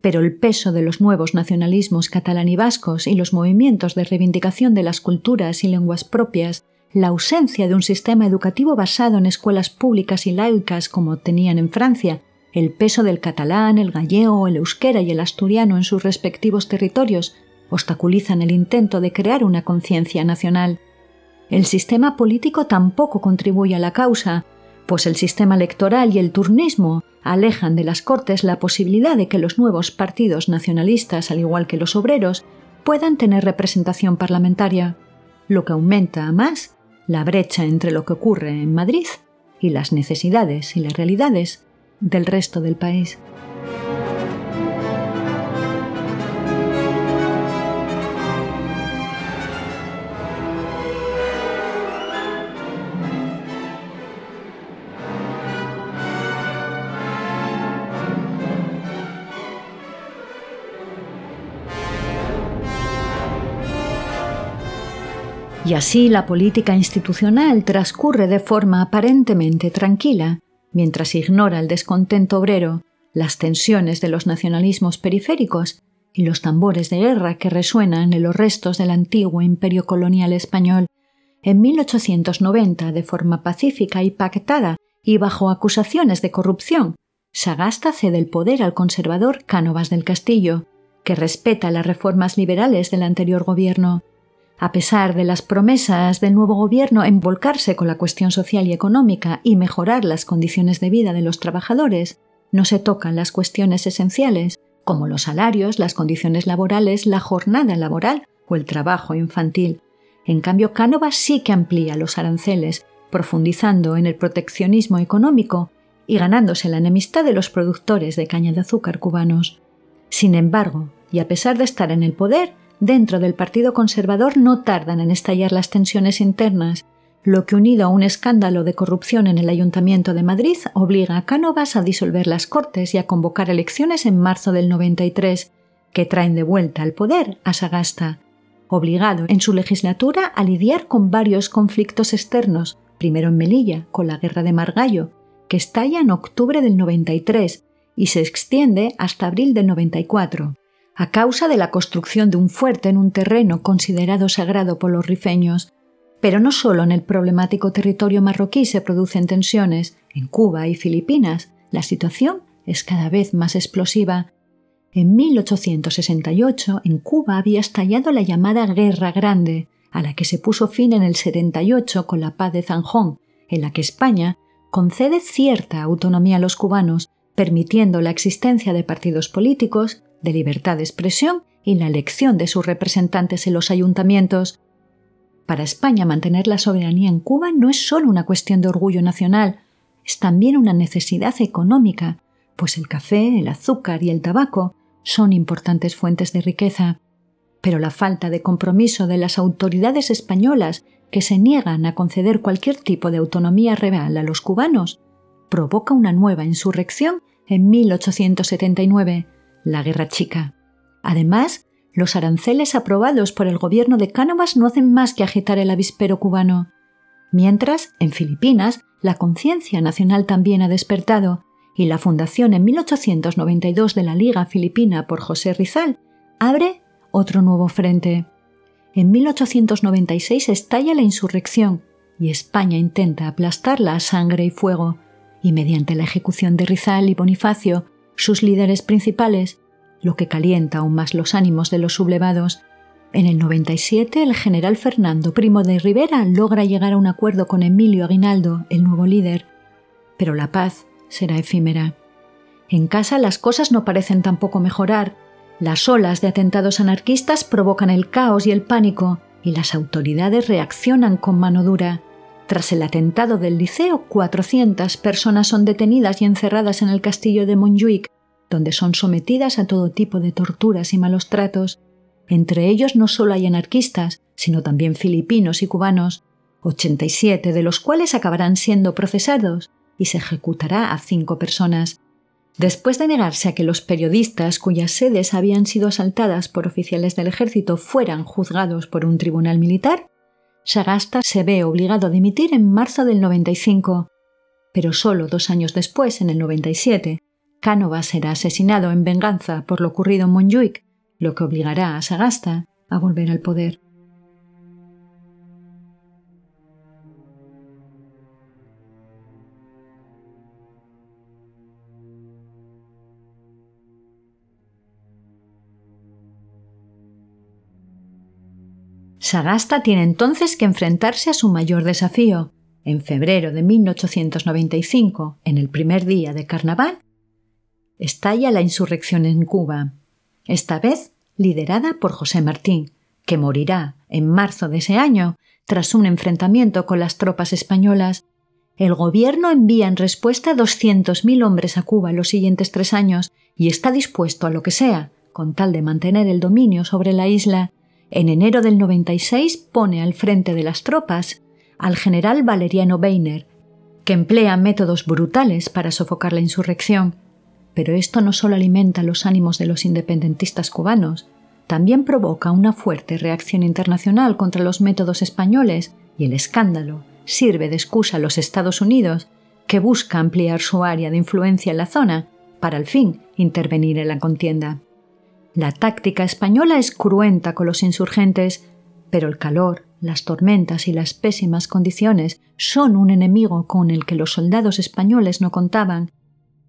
Speaker 1: pero el peso de los nuevos nacionalismos catalán y vascos y los movimientos de reivindicación de las culturas y lenguas propias, la ausencia de un sistema educativo basado en escuelas públicas y laicas como tenían en Francia, el peso del catalán, el gallego, el euskera y el asturiano en sus respectivos territorios obstaculizan el intento de crear una conciencia nacional. El sistema político tampoco contribuye a la causa, pues el sistema electoral y el turnismo alejan de las Cortes la posibilidad de que los nuevos partidos nacionalistas, al igual que los obreros, puedan tener representación parlamentaria, lo que aumenta más la brecha entre lo que ocurre en Madrid y las necesidades y las realidades del resto del país. Y así la política institucional transcurre de forma aparentemente tranquila, mientras ignora el descontento obrero, las tensiones de los nacionalismos periféricos y los tambores de guerra que resuenan en los restos del antiguo imperio colonial español. En 1890, de forma pacífica y pactada y bajo acusaciones de corrupción, Sagasta cede el poder al conservador Cánovas del Castillo, que respeta las reformas liberales del anterior gobierno A pesar de las promesas del nuevo gobierno en volcarse con la cuestión social y económica y mejorar las condiciones de vida de los trabajadores, no se tocan las cuestiones esenciales, como los salarios, las condiciones laborales, la jornada laboral o el trabajo infantil. En cambio, Cánovas sí que amplía los aranceles, profundizando en el proteccionismo económico y ganándose la enemistad de los productores de caña de azúcar cubanos. Sin embargo, y a pesar de estar en el poder, dentro del Partido Conservador no tardan en estallar las tensiones internas, lo que unido a un escándalo de corrupción en el Ayuntamiento de Madrid obliga a Cánovas a disolver las Cortes y a convocar elecciones en marzo del 93, que traen de vuelta al poder a Sagasta, obligado en su legislatura a lidiar con varios conflictos externos, primero en Melilla, con la guerra de Margallo, que estalla en octubre del 93 y se extiende hasta abril del 94 a causa de la construcción de un fuerte en un terreno considerado sagrado por los rifeños. Pero no solo en el problemático territorio marroquí se producen tensiones, en Cuba y Filipinas la situación es cada vez más explosiva. En 1868 en Cuba había estallado la llamada Guerra Grande, a la que se puso fin en el 78 con la paz de Zanjón, en la que España concede cierta autonomía a los cubanos, permitiendo la existencia de partidos políticos de libertad de expresión y la elección de sus representantes en los ayuntamientos. Para España mantener la soberanía en Cuba no es solo una cuestión de orgullo nacional, es también una necesidad económica, pues el café, el azúcar y el tabaco son importantes fuentes de riqueza. Pero la falta de compromiso de las autoridades españolas que se niegan a conceder cualquier tipo de autonomía real a los cubanos provoca una nueva insurrección en 1879, la Guerra Chica. Además, los aranceles aprobados por el gobierno de Cánovas no hacen más que agitar el avispero cubano. Mientras, en Filipinas, la conciencia nacional también ha despertado, y la fundación en 1892 de la Liga Filipina por José Rizal abre otro nuevo frente. En 1896 estalla la insurrección y España intenta aplastarla a sangre y fuego, y mediante la ejecución de Rizal y Bonifacio sus líderes principales, lo que calienta aún más los ánimos de los sublevados. En el 97, el general Fernando Primo de Rivera logra llegar a un acuerdo con Emilio Aguinaldo, el nuevo líder, pero la paz será efímera. En casa las cosas no parecen tampoco mejorar. Las olas de atentados anarquistas provocan el caos y el pánico, y las autoridades reaccionan con mano dura. Tras el atentado del liceo, 400 personas son detenidas y encerradas en el castillo de Montjuic, donde son sometidas a todo tipo de torturas y malos tratos. Entre ellos no solo hay anarquistas, sino también filipinos y cubanos, 87 de los cuales acabarán siendo procesados y se ejecutará a cinco personas. Después de negarse a que los periodistas cuyas sedes habían sido asaltadas por oficiales del ejército fueran juzgados por un tribunal militar, Sagasta se ve obligado a dimitir en marzo del 95, pero solo dos años después, en el 97, Cánovas será asesinado en venganza por lo ocurrido en Montjuic, lo que obligará a Sagasta a volver al poder. Sagasta tiene entonces que enfrentarse a su mayor desafío. En febrero de 1895, en el primer día de carnaval, estalla la insurrección en Cuba, esta vez liderada por José Martín, que morirá en marzo de ese año tras un enfrentamiento con las tropas españolas. El gobierno envía en respuesta 200.000 hombres a Cuba en los siguientes tres años y está dispuesto a lo que sea, con tal de mantener el dominio sobre la isla en enero del 96 pone al frente de las tropas al general Valeriano Weiner, que emplea métodos brutales para sofocar la insurrección. Pero esto no solo alimenta los ánimos de los independentistas cubanos, también provoca una fuerte reacción internacional contra los métodos españoles y el escándalo sirve de excusa a los Estados Unidos, que busca ampliar su área de influencia en la zona para al fin intervenir en la contienda. La táctica española es cruenta con los insurgentes, pero el calor, las tormentas y las pésimas condiciones son un enemigo con el que los soldados españoles no contaban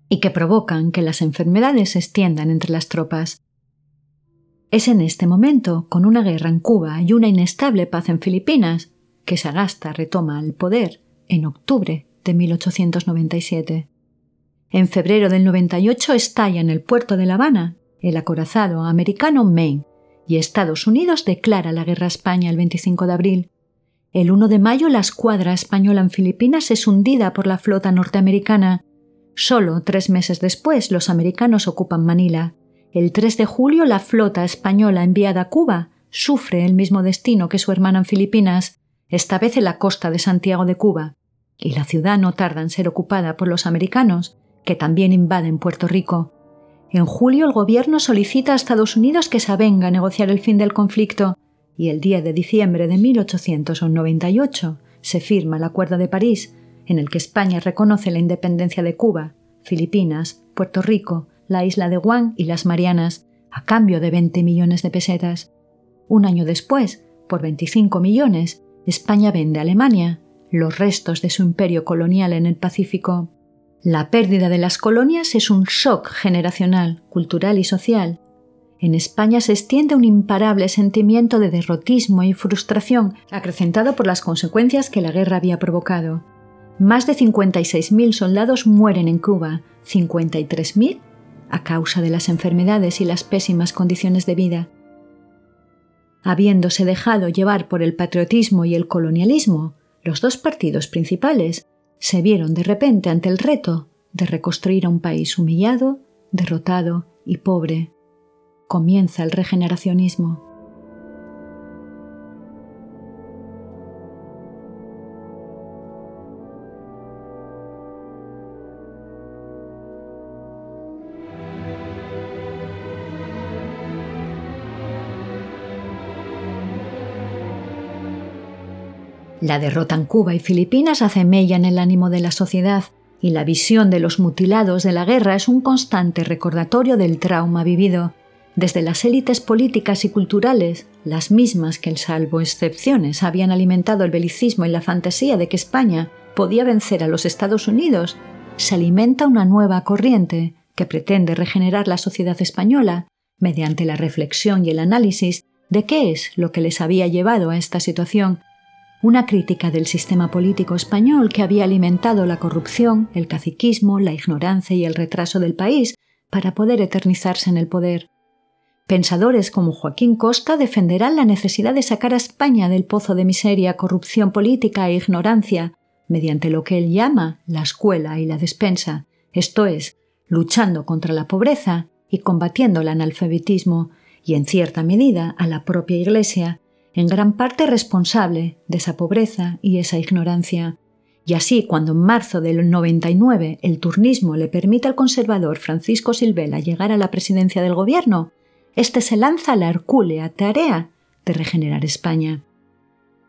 Speaker 1: y que provocan que las enfermedades se extiendan entre las tropas. Es en este momento, con una guerra en Cuba y una inestable paz en Filipinas, que Sagasta retoma el poder en octubre de 1897. En febrero del 98 estalla en el puerto de La Habana el acorazado americano Maine y Estados Unidos declara la guerra a España el 25 de abril. El 1 de mayo la escuadra española en Filipinas es hundida por la flota norteamericana. Solo tres meses después los americanos ocupan Manila. El 3 de julio la flota española enviada a Cuba sufre el mismo destino que su hermana en Filipinas, esta vez en la costa de Santiago de Cuba, y la ciudad no tarda en ser ocupada por los americanos, que también invaden Puerto Rico. En julio el gobierno solicita a Estados Unidos que se avenga a negociar el fin del conflicto y el 10 de diciembre de 1898 se firma el Acuerdo de París, en el que España reconoce la independencia de Cuba, Filipinas, Puerto Rico, la isla de Guam y las Marianas, a cambio de 20 millones de pesetas. Un año después, por 25 millones, España vende a Alemania los restos de su imperio colonial en el Pacífico. La pérdida de las colonias es un shock generacional, cultural y social. En España se extiende un imparable sentimiento de derrotismo y frustración, acrecentado por las consecuencias que la guerra había provocado. Más de 56.000 soldados mueren en Cuba, 53.000 a causa de las enfermedades y las pésimas condiciones de vida. Habiéndose dejado llevar por el patriotismo y el colonialismo, los dos partidos principales se vieron de repente ante el reto de reconstruir a un país humillado, derrotado y pobre. Comienza el regeneracionismo. La derrota en Cuba y Filipinas hace mella en el ánimo de la sociedad y la visión de los mutilados de la guerra es un constante recordatorio del trauma vivido, desde las élites políticas y culturales, las mismas que, salvo excepciones, habían alimentado el belicismo y la fantasía de que España podía vencer a los Estados Unidos, se alimenta una nueva corriente que pretende regenerar la sociedad española mediante la reflexión y el análisis de qué es lo que les había llevado a esta situación una crítica del sistema político español que había alimentado la corrupción, el caciquismo, la ignorancia y el retraso del país para poder eternizarse en el poder. Pensadores como Joaquín Costa defenderán la necesidad de sacar a España del pozo de miseria, corrupción política e ignorancia, mediante lo que él llama la escuela y la despensa, esto es, luchando contra la pobreza y combatiendo el analfabetismo, y en cierta medida a la propia Iglesia, en gran parte responsable de esa pobreza y esa ignorancia. Y así, cuando en marzo del 99 el turnismo le permite al conservador Francisco Silvela llegar a la presidencia del gobierno, éste se lanza a la hercúlea tarea de regenerar España.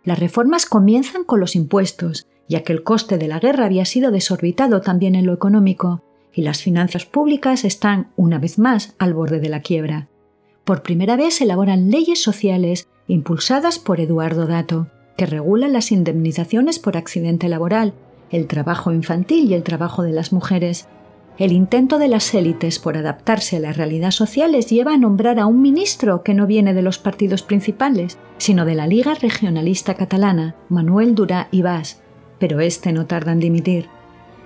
Speaker 1: Las reformas comienzan con los impuestos, ya que el coste de la guerra había sido desorbitado también en lo económico, y las finanzas públicas están, una vez más, al borde de la quiebra. Por primera vez se elaboran leyes sociales impulsadas por Eduardo Dato, que regulan las indemnizaciones por accidente laboral, el trabajo infantil y el trabajo de las mujeres. El intento de las élites por adaptarse a la realidad social les lleva a nombrar a un ministro que no viene de los partidos principales, sino de la Liga Regionalista Catalana, Manuel Durá y pero este no tarda en dimitir.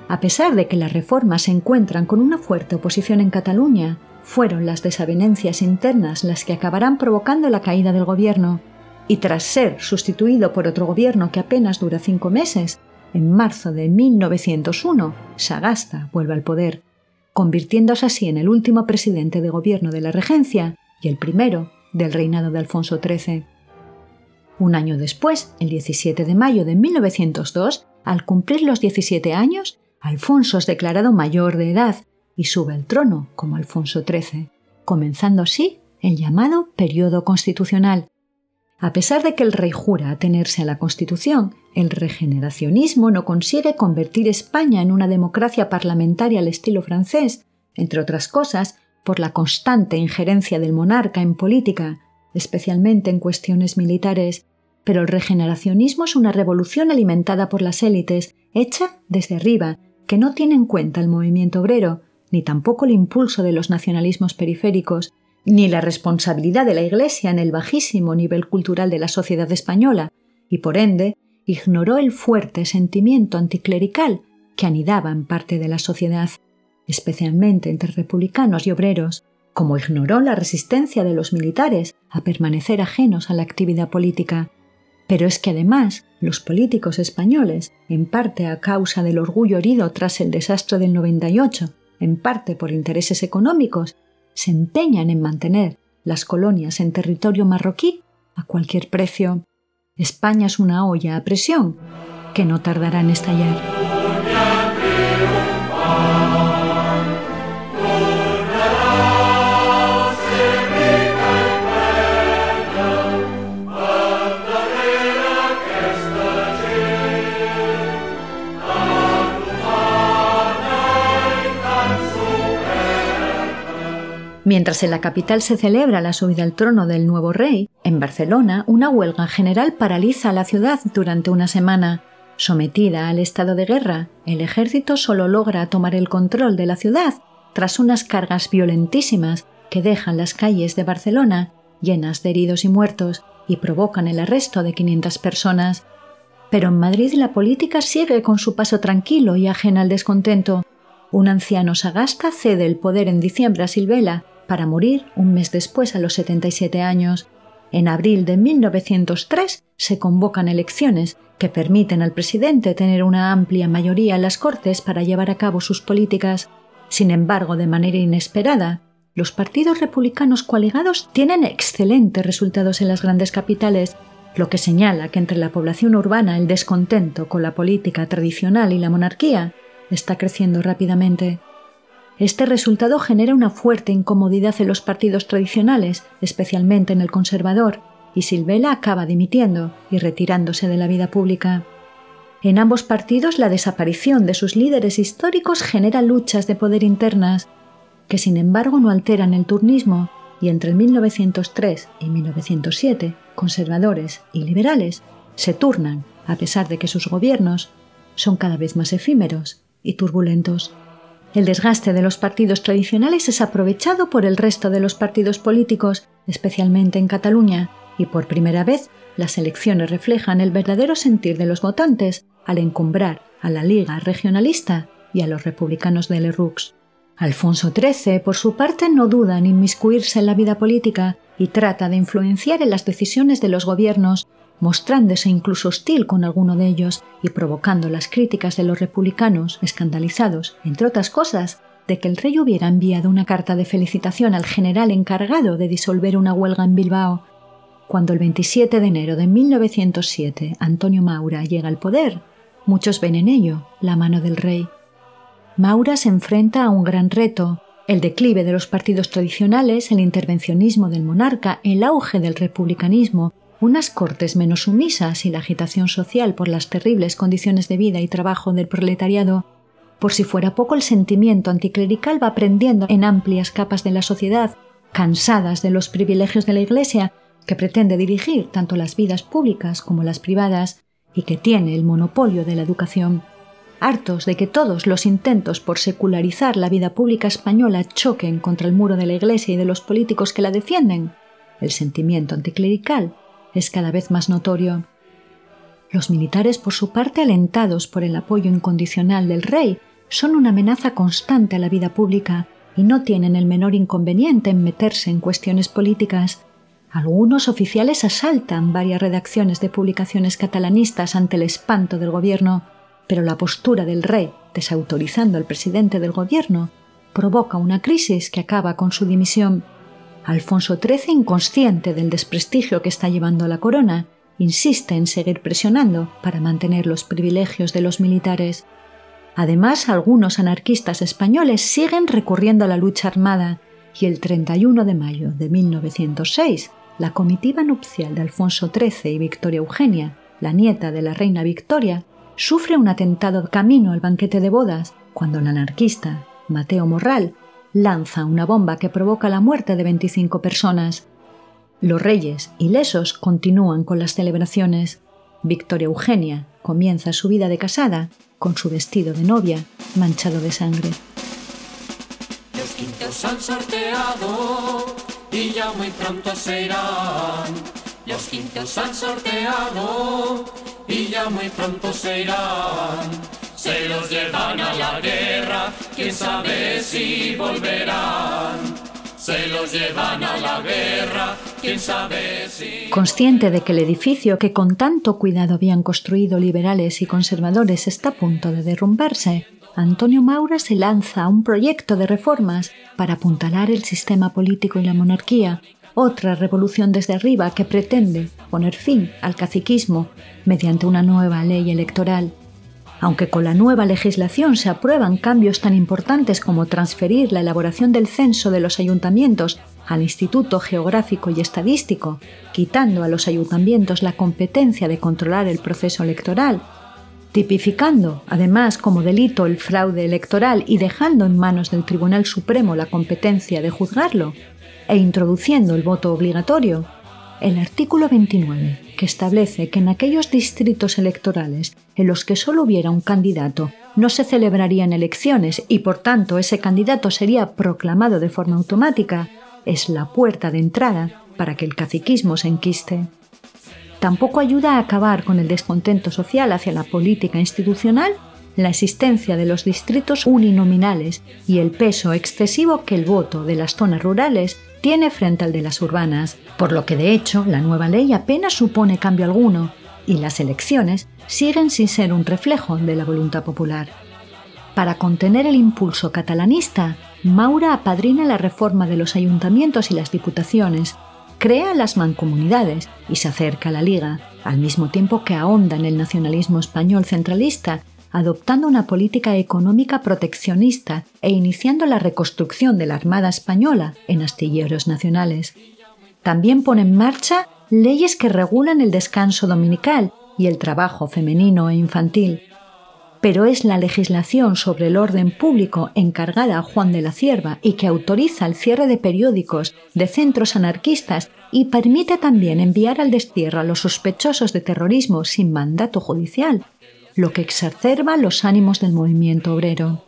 Speaker 1: A pesar de que las reformas se encuentran con una fuerte oposición en Cataluña, fueron las desavenencias internas las que acabarán provocando la caída del gobierno, y tras ser sustituido por otro gobierno que apenas dura cinco meses, en marzo de 1901, Sagasta vuelve al poder, convirtiéndose así en el último presidente de gobierno de la regencia y el primero del reinado de Alfonso XIII. Un año después, el 17 de mayo de 1902, al cumplir los 17 años, Alfonso es declarado mayor de edad y sube al trono como Alfonso XIII, comenzando así el llamado periodo constitucional. A pesar de que el rey jura atenerse a la Constitución, el regeneracionismo no consigue convertir España en una democracia parlamentaria al estilo francés, entre otras cosas, por la constante injerencia del monarca en política, especialmente en cuestiones militares, pero el regeneracionismo es una revolución alimentada por las élites, hecha desde arriba, que no tiene en cuenta el movimiento obrero, ni tampoco el impulso de los nacionalismos periféricos, ni la responsabilidad de la Iglesia en el bajísimo nivel cultural de la sociedad española, y por ende ignoró el fuerte sentimiento anticlerical que anidaba en parte de la sociedad, especialmente entre republicanos y obreros, como ignoró la resistencia de los militares a permanecer ajenos a la actividad política. Pero es que además los políticos españoles, en parte a causa del orgullo herido tras el desastre del 98, en parte por intereses económicos, se empeñan en mantener las colonias en territorio marroquí a cualquier precio. España es una olla a presión que no tardará en estallar. Mientras en la capital se celebra la subida al trono del nuevo rey, en Barcelona una huelga general paraliza la ciudad durante una semana. Sometida al estado de guerra, el ejército solo logra tomar el control de la ciudad tras unas cargas violentísimas que dejan las calles de Barcelona llenas de heridos y muertos y provocan el arresto de 500 personas. Pero en Madrid la política sigue con su paso tranquilo y ajena al descontento. Un anciano sagasta cede el poder en diciembre a Silvela para morir un mes después a los 77 años. En abril de 1903 se convocan elecciones que permiten al presidente tener una amplia mayoría en las Cortes para llevar a cabo sus políticas. Sin embargo, de manera inesperada, los partidos republicanos coaligados tienen excelentes resultados en las grandes capitales, lo que señala que entre la población urbana el descontento con la política tradicional y la monarquía está creciendo rápidamente. Este resultado genera una fuerte incomodidad en los partidos tradicionales, especialmente en el conservador, y Silvela acaba dimitiendo y retirándose de la vida pública. En ambos partidos la desaparición de sus líderes históricos genera luchas de poder internas, que sin embargo no alteran el turnismo, y entre 1903 y 1907 conservadores y liberales se turnan, a pesar de que sus gobiernos son cada vez más efímeros y turbulentos. El desgaste de los partidos tradicionales es aprovechado por el resto de los partidos políticos, especialmente en Cataluña, y por primera vez las elecciones reflejan el verdadero sentir de los votantes al encumbrar a la Liga Regionalista y a los republicanos de Lerroux. Alfonso XIII, por su parte, no duda en inmiscuirse en la vida política y trata de influenciar en las decisiones de los gobiernos mostrándose incluso hostil con alguno de ellos y provocando las críticas de los republicanos, escandalizados, entre otras cosas, de que el rey hubiera enviado una carta de felicitación al general encargado de disolver una huelga en Bilbao. Cuando el 27 de enero de 1907 Antonio Maura llega al poder, muchos ven en ello la mano del rey. Maura se enfrenta a un gran reto, el declive de los partidos tradicionales, el intervencionismo del monarca, el auge del republicanismo unas cortes menos sumisas y la agitación social por las terribles condiciones de vida y trabajo del proletariado, por si fuera poco el sentimiento anticlerical va aprendiendo en amplias capas de la sociedad, cansadas de los privilegios de la Iglesia, que pretende dirigir tanto las vidas públicas como las privadas, y que tiene el monopolio de la educación. Hartos de que todos los intentos por secularizar la vida pública española choquen contra el muro de la Iglesia y de los políticos que la defienden, el sentimiento anticlerical es cada vez más notorio. Los militares, por su parte, alentados por el apoyo incondicional del rey, son una amenaza constante a la vida pública y no tienen el menor inconveniente en meterse en cuestiones políticas. Algunos oficiales asaltan varias redacciones de publicaciones catalanistas ante el espanto del gobierno, pero la postura del rey, desautorizando al presidente del gobierno, provoca una crisis que acaba con su dimisión. Alfonso XIII, inconsciente del desprestigio que está llevando la corona, insiste en seguir presionando para mantener los privilegios de los militares. Además, algunos anarquistas españoles siguen recurriendo a la lucha armada y el 31 de mayo de 1906, la comitiva nupcial de Alfonso XIII y Victoria Eugenia, la nieta de la reina Victoria, sufre un atentado camino al banquete de bodas cuando el anarquista Mateo Morral lanza una bomba que provoca la muerte de 25 personas. Los reyes, ilesos, continúan con las celebraciones. Victoria Eugenia comienza su vida de casada con su vestido de novia manchado de sangre.
Speaker 2: Los quintos han sorteado y ya muy pronto se irán. Los quintos han sorteado y ya muy pronto se irán. Se los llevan a la guerra, quién sabe si volverán. Se los llevan a la guerra, quién sabe si.
Speaker 1: Consciente de que el edificio que con tanto cuidado habían construido liberales y conservadores está a punto de derrumbarse, Antonio Maura se lanza a un proyecto de reformas para apuntalar el sistema político y la monarquía, otra revolución desde arriba que pretende poner fin al caciquismo mediante una nueva ley electoral aunque con la nueva legislación se aprueban cambios tan importantes como transferir la elaboración del censo de los ayuntamientos al Instituto Geográfico y Estadístico, quitando a los ayuntamientos la competencia de controlar el proceso electoral, tipificando además como delito el fraude electoral y dejando en manos del Tribunal Supremo la competencia de juzgarlo, e introduciendo el voto obligatorio, el artículo 29, que establece que en aquellos distritos electorales en los que solo hubiera un candidato no se celebrarían elecciones y por tanto ese candidato sería proclamado de forma automática, es la puerta de entrada para que el caciquismo se enquiste. Tampoco ayuda a acabar con el descontento social hacia la política institucional la existencia de los distritos uninominales y el peso excesivo que el voto de las zonas rurales tiene frente al de las urbanas, por lo que de hecho la nueva ley apenas supone cambio alguno y las elecciones siguen sin ser un reflejo de la voluntad popular. Para contener el impulso catalanista, Maura apadrina la reforma de los ayuntamientos y las diputaciones, crea las mancomunidades y se acerca a la Liga, al mismo tiempo que ahonda en el nacionalismo español centralista adoptando una política económica proteccionista e iniciando la reconstrucción de la Armada Española en astilleros nacionales. También pone en marcha leyes que regulan el descanso dominical y el trabajo femenino e infantil. Pero es la legislación sobre el orden público encargada a Juan de la Cierva y que autoriza el cierre de periódicos, de centros anarquistas y permite también enviar al destierro a los sospechosos de terrorismo sin mandato judicial, lo que exacerba los ánimos del movimiento obrero.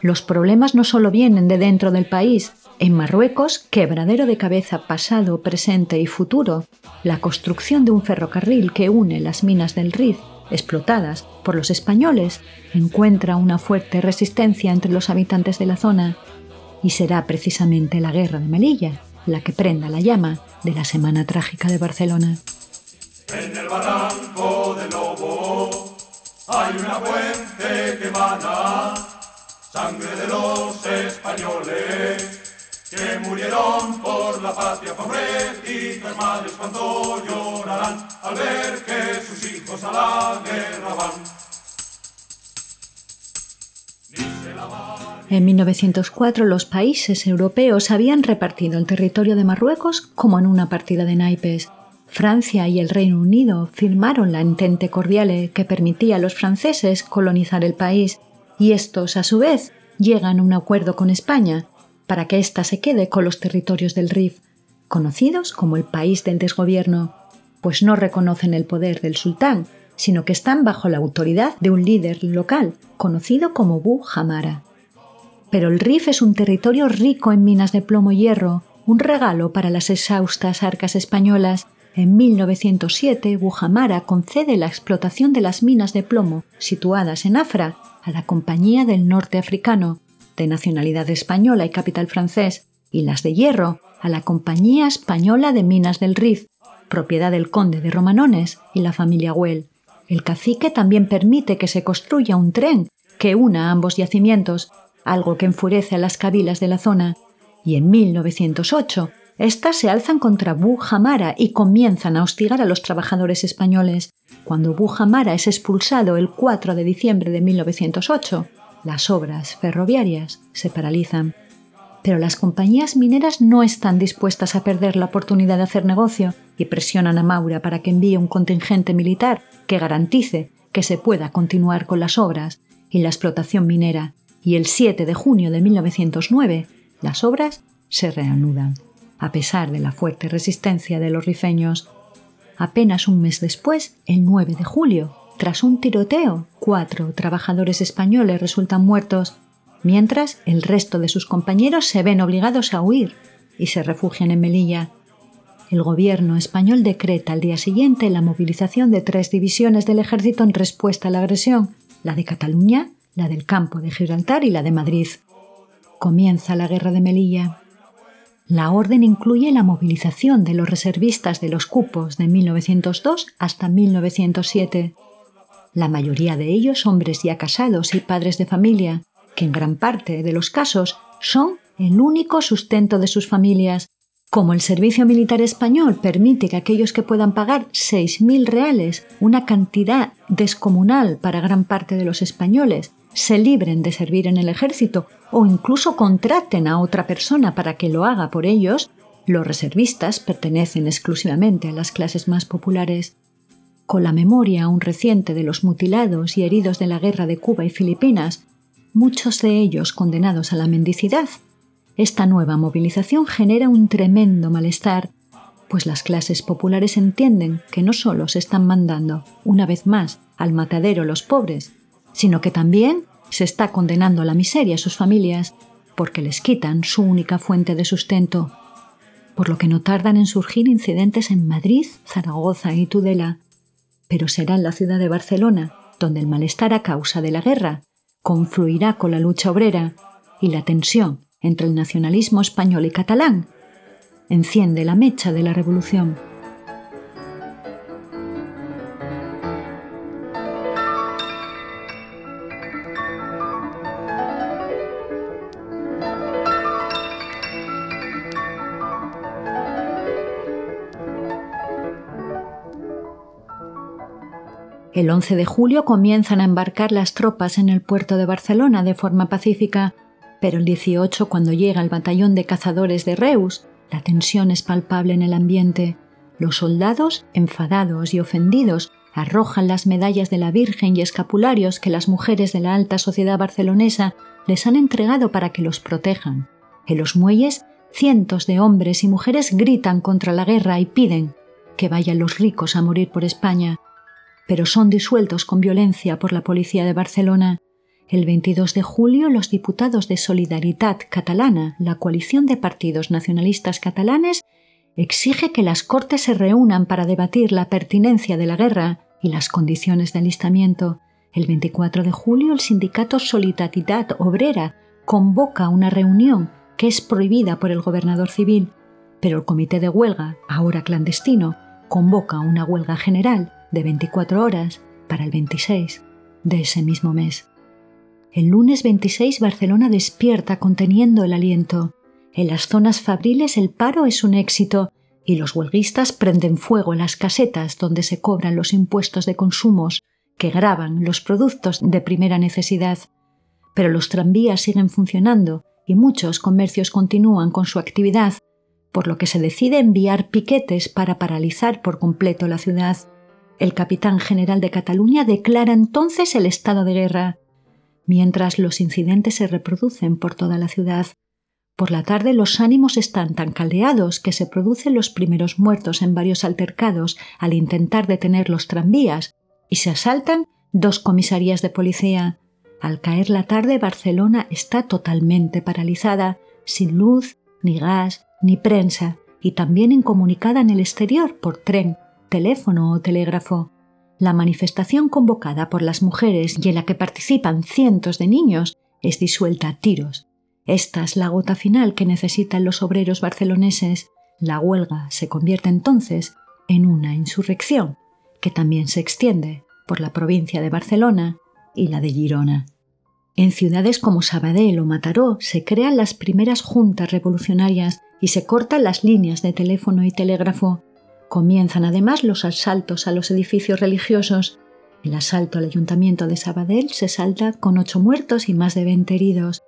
Speaker 1: Los problemas no solo vienen de dentro del país. En Marruecos, quebradero de cabeza pasado, presente y futuro, la construcción de un ferrocarril que une las minas del Rif, explotadas por los españoles, encuentra una fuerte resistencia entre los habitantes de la zona y será precisamente la guerra de Melilla la que prenda la llama de la Semana Trágica de Barcelona.
Speaker 3: En el barranco de Lobo hay una fuente que emana sangre de los españoles que murieron por la patria pobrecitas madres cuando llorarán al ver que sus hijos a la guerra van.
Speaker 1: En 1904 los países europeos habían repartido el territorio de Marruecos como en una partida de naipes. Francia y el Reino Unido firmaron la Entente Cordiale que permitía a los franceses colonizar el país y estos, a su vez, llegan a un acuerdo con España para que ésta se quede con los territorios del Rif, conocidos como el país del desgobierno, pues no reconocen el poder del sultán, sino que están bajo la autoridad de un líder local, conocido como Bu Hamara. Pero el Rif es un territorio rico en minas de plomo y hierro, un regalo para las exhaustas arcas españolas en 1907, Bujamara concede la explotación de las minas de plomo situadas en Afra a la Compañía del Norte Africano, de nacionalidad española y capital francés, y las de hierro a la Compañía Española de Minas del Rif, propiedad del conde de Romanones y la familia Güell. El cacique también permite que se construya un tren que una ambos yacimientos, algo que enfurece a las cabilas de la zona, y en 1908 estas se alzan contra Bujamara y comienzan a hostigar a los trabajadores españoles. Cuando Bujamara es expulsado el 4 de diciembre de 1908, las obras ferroviarias se paralizan. Pero las compañías mineras no están dispuestas a perder la oportunidad de hacer negocio y presionan a Maura para que envíe un contingente militar que garantice que se pueda continuar con las obras y la explotación minera. Y el 7 de junio de 1909, las obras se reanudan a pesar de la fuerte resistencia de los rifeños. Apenas un mes después, el 9 de julio, tras un tiroteo, cuatro trabajadores españoles resultan muertos, mientras el resto de sus compañeros se ven obligados a huir. y se refugian en Melilla. El gobierno español decreta al día siguiente la movilización de tres divisiones del ejército en respuesta a la agresión, la de Cataluña, la del campo de Gibraltar y la de Madrid. Comienza la guerra de Melilla. La orden incluye la movilización de los reservistas de los cupos de 1902 hasta 1907. La mayoría de ellos hombres ya casados y padres de familia, que en gran parte de los casos son el único sustento de sus familias. Como el servicio militar español permite que aquellos que puedan pagar 6.000 reales, una cantidad descomunal para gran parte de los españoles, se libren de servir en el ejército o incluso contraten a otra persona para que lo haga por ellos, los reservistas pertenecen exclusivamente a las clases más populares. Con la memoria aún reciente de los mutilados y heridos de la guerra de Cuba y Filipinas, muchos de ellos condenados a la mendicidad, esta nueva movilización genera un tremendo malestar, pues las clases populares entienden que no solo se están mandando, una vez más, al matadero los pobres, sino que también se está condenando a la miseria a sus familias porque les quitan su única fuente de sustento, por lo que no tardan en surgir incidentes en Madrid, Zaragoza y Tudela, pero será en la ciudad de Barcelona donde el malestar a causa de la guerra confluirá con la lucha obrera y la tensión entre el nacionalismo español y catalán enciende la mecha de la revolución. El 11 de julio comienzan a embarcar las tropas en el puerto de Barcelona de forma pacífica, pero el 18, cuando llega el batallón de cazadores de Reus, la tensión es palpable en el ambiente. Los soldados, enfadados y ofendidos, arrojan las medallas de la Virgen y escapularios que las mujeres de la alta sociedad barcelonesa les han entregado para que los protejan. En los muelles, cientos de hombres y mujeres gritan contra la guerra y piden que vayan los ricos a morir por España, pero son disueltos con violencia por la policía de Barcelona. El 22 de julio, los diputados de Solidaridad Catalana, la coalición de partidos nacionalistas catalanes, exige que las Cortes se reúnan para debatir la pertinencia de la guerra y las condiciones de alistamiento. El 24 de julio, el sindicato Solidaridad Obrera convoca una reunión que es prohibida por el gobernador civil, pero el comité de huelga, ahora clandestino, convoca una huelga general de 24 horas para el 26 de ese mismo mes. El lunes 26 Barcelona despierta conteniendo el aliento. En las zonas fabriles el paro es un éxito y los huelguistas prenden fuego en las casetas donde se cobran los impuestos de consumos que graban los productos de primera necesidad. Pero los tranvías siguen funcionando y muchos comercios continúan con su actividad, por lo que se decide enviar piquetes para paralizar por completo la ciudad. El capitán general de Cataluña declara entonces el estado de guerra, mientras los incidentes se reproducen por toda la ciudad. Por la tarde los ánimos están tan caldeados que se producen los primeros muertos en varios altercados al intentar detener los tranvías y se asaltan dos comisarías de policía. Al caer la tarde Barcelona está totalmente paralizada, sin luz, ni gas, ni prensa, y también incomunicada en el exterior por tren, teléfono o telégrafo. La manifestación convocada por las mujeres y en la que participan cientos de niños es disuelta a tiros. Esta es la gota final que necesitan los obreros barceloneses. La huelga se convierte entonces en una insurrección, que también se extiende por la provincia de Barcelona y la de Girona. En ciudades como Sabadell o Mataró se crean las primeras juntas revolucionarias y se cortan las líneas de teléfono y telégrafo Comienzan además los asaltos a los edificios religiosos. El asalto al ayuntamiento de Sabadell se salta con ocho muertos y más de veinte heridos.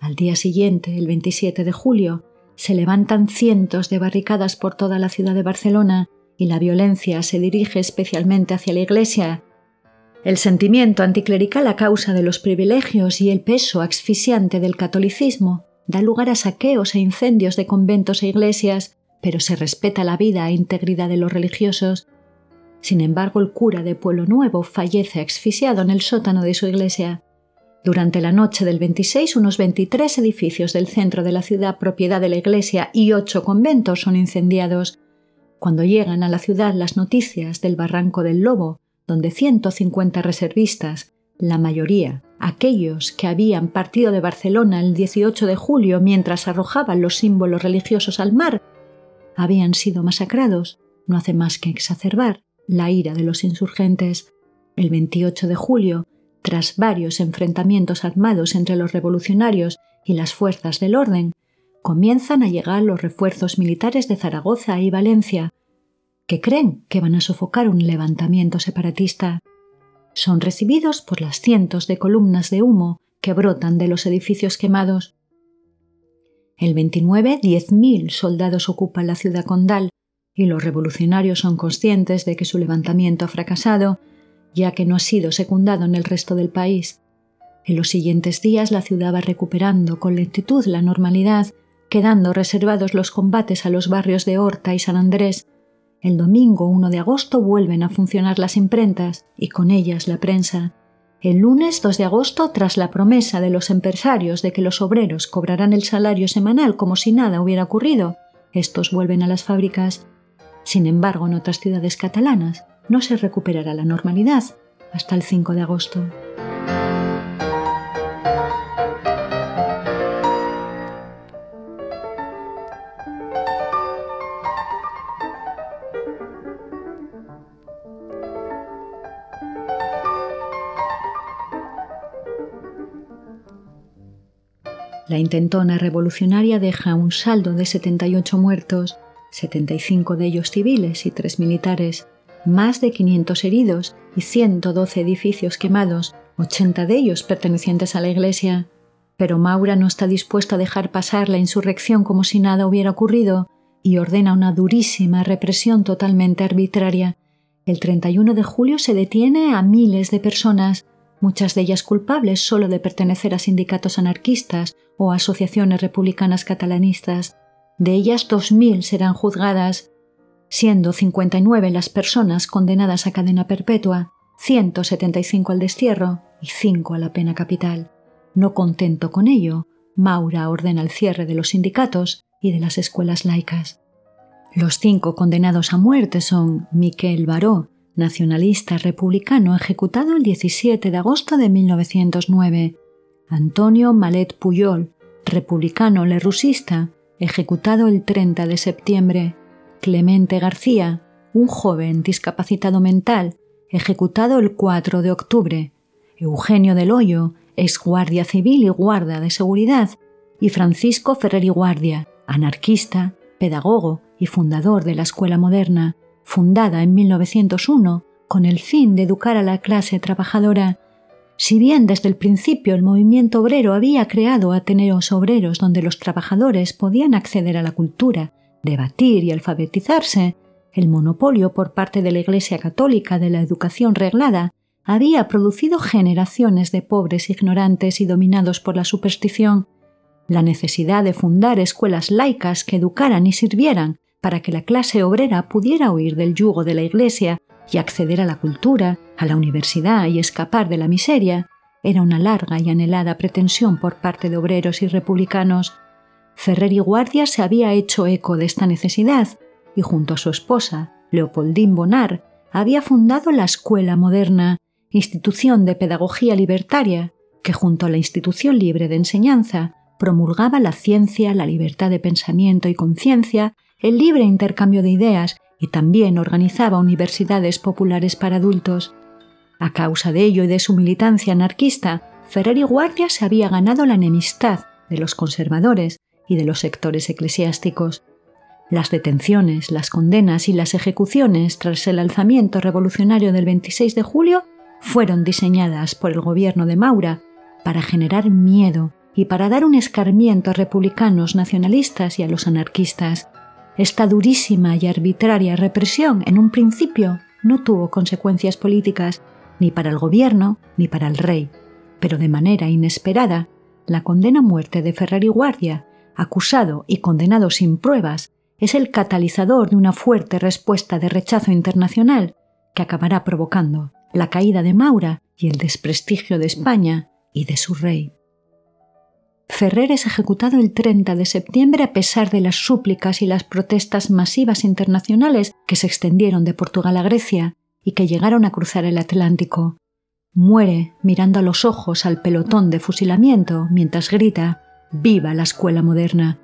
Speaker 1: Al día siguiente, el 27 de julio, se levantan cientos de barricadas por toda la ciudad de Barcelona y la violencia se dirige especialmente hacia la Iglesia. El sentimiento anticlerical a causa de los privilegios y el peso asfixiante del catolicismo da lugar a saqueos e incendios de conventos e iglesias, pero se respeta la vida e integridad de los religiosos. Sin embargo, el cura de Pueblo Nuevo fallece asfixiado en el sótano de su iglesia. Durante la noche del 26, unos 23 edificios del centro de la ciudad, propiedad de la iglesia, y ocho conventos son incendiados. Cuando llegan a la ciudad las noticias del Barranco del Lobo, donde 150 reservistas, la mayoría, aquellos que habían partido de Barcelona el 18 de julio mientras arrojaban los símbolos religiosos al mar, habían sido masacrados, no hace más que exacerbar la ira de los insurgentes. El 28 de julio, tras varios enfrentamientos armados entre los revolucionarios y las fuerzas del orden, comienzan a llegar los refuerzos militares de Zaragoza y Valencia, que creen que van a sofocar un levantamiento separatista. Son recibidos por las cientos de columnas de humo que brotan de los edificios quemados. El 29, 10.000 soldados ocupan la ciudad condal y los revolucionarios son conscientes de que su levantamiento ha fracasado ya que no ha sido secundado en el resto del país. En los siguientes días la ciudad va recuperando con lentitud la normalidad, quedando reservados los combates a los barrios de Horta y San Andrés. El domingo 1 de agosto vuelven a funcionar las imprentas y con ellas la prensa. El lunes 2 de agosto, tras la promesa de los empresarios de que los obreros cobrarán el salario semanal como si nada hubiera ocurrido, estos vuelven a las fábricas. Sin embargo, en otras ciudades catalanas, no se recuperará la normalidad hasta el 5 de agosto. La intentona revolucionaria deja un saldo de 78 muertos, 75 de ellos civiles y 3 militares, más de 500 heridos y 112 edificios quemados, 80 de ellos pertenecientes a la Iglesia. Pero Maura no está dispuesto a dejar pasar la insurrección como si nada hubiera ocurrido y ordena una durísima represión totalmente arbitraria. El 31 de julio se detiene a miles de personas, muchas de ellas culpables solo de pertenecer a sindicatos anarquistas o asociaciones republicanas catalanistas. De ellas 2.000 serán juzgadas siendo 59 las personas condenadas a cadena perpetua, 175 al destierro y 5 a la pena capital. No contento con ello, Maura ordena el cierre de los sindicatos y de las escuelas laicas. Los cinco condenados a muerte son Miquel Baró, nacionalista republicano ejecutado el 17 de agosto de 1909, Antonio Malet Puyol, republicano lerusista, ejecutado el 30 de septiembre, Clemente García, un joven discapacitado mental, ejecutado el 4 de octubre, Eugenio del Hoyo, ex guardia civil y guarda de seguridad, y Francisco Ferrer y Guardia, anarquista, pedagogo y fundador de la Escuela Moderna, fundada en 1901 con el fin de educar a la clase trabajadora. Si bien desde el principio el movimiento obrero había creado ateneos obreros donde los trabajadores podían acceder a la cultura debatir y alfabetizarse, el monopolio por parte de la Iglesia Católica de la educación reglada había producido generaciones de pobres ignorantes y dominados por la superstición. La necesidad de fundar escuelas laicas que educaran y sirvieran para que la clase obrera pudiera huir del yugo de la Iglesia y acceder a la cultura, a la universidad y escapar de la miseria, era una larga y anhelada pretensión por parte de obreros y republicanos. Ferrer y Guardia se había hecho eco de esta necesidad y junto a su esposa, Leopoldine Bonar, había fundado la Escuela Moderna, institución de pedagogía libertaria, que junto a la institución libre de enseñanza promulgaba la ciencia, la libertad de pensamiento y conciencia, el libre intercambio de ideas y también organizaba universidades populares para adultos. A causa de ello y de su militancia anarquista, Ferrer y Guardia se había ganado la enemistad de los conservadores y de los sectores eclesiásticos. Las detenciones, las condenas y las ejecuciones tras el alzamiento revolucionario del 26 de julio fueron diseñadas por el gobierno de Maura para generar miedo y para dar un escarmiento a republicanos nacionalistas y a los anarquistas. Esta durísima y arbitraria represión en un principio no tuvo consecuencias políticas ni para el gobierno ni para el rey, pero de manera inesperada, la condena a muerte de Ferrari Guardia acusado y condenado sin pruebas, es el catalizador de una fuerte respuesta de rechazo internacional que acabará provocando la caída de Maura y el desprestigio de España y de su rey. Ferrer es ejecutado el 30 de septiembre a pesar de las súplicas y las protestas masivas internacionales que se extendieron de Portugal a Grecia y que llegaron a cruzar el Atlántico. Muere mirando a los ojos al pelotón de fusilamiento mientras grita Viva la escuela moderna.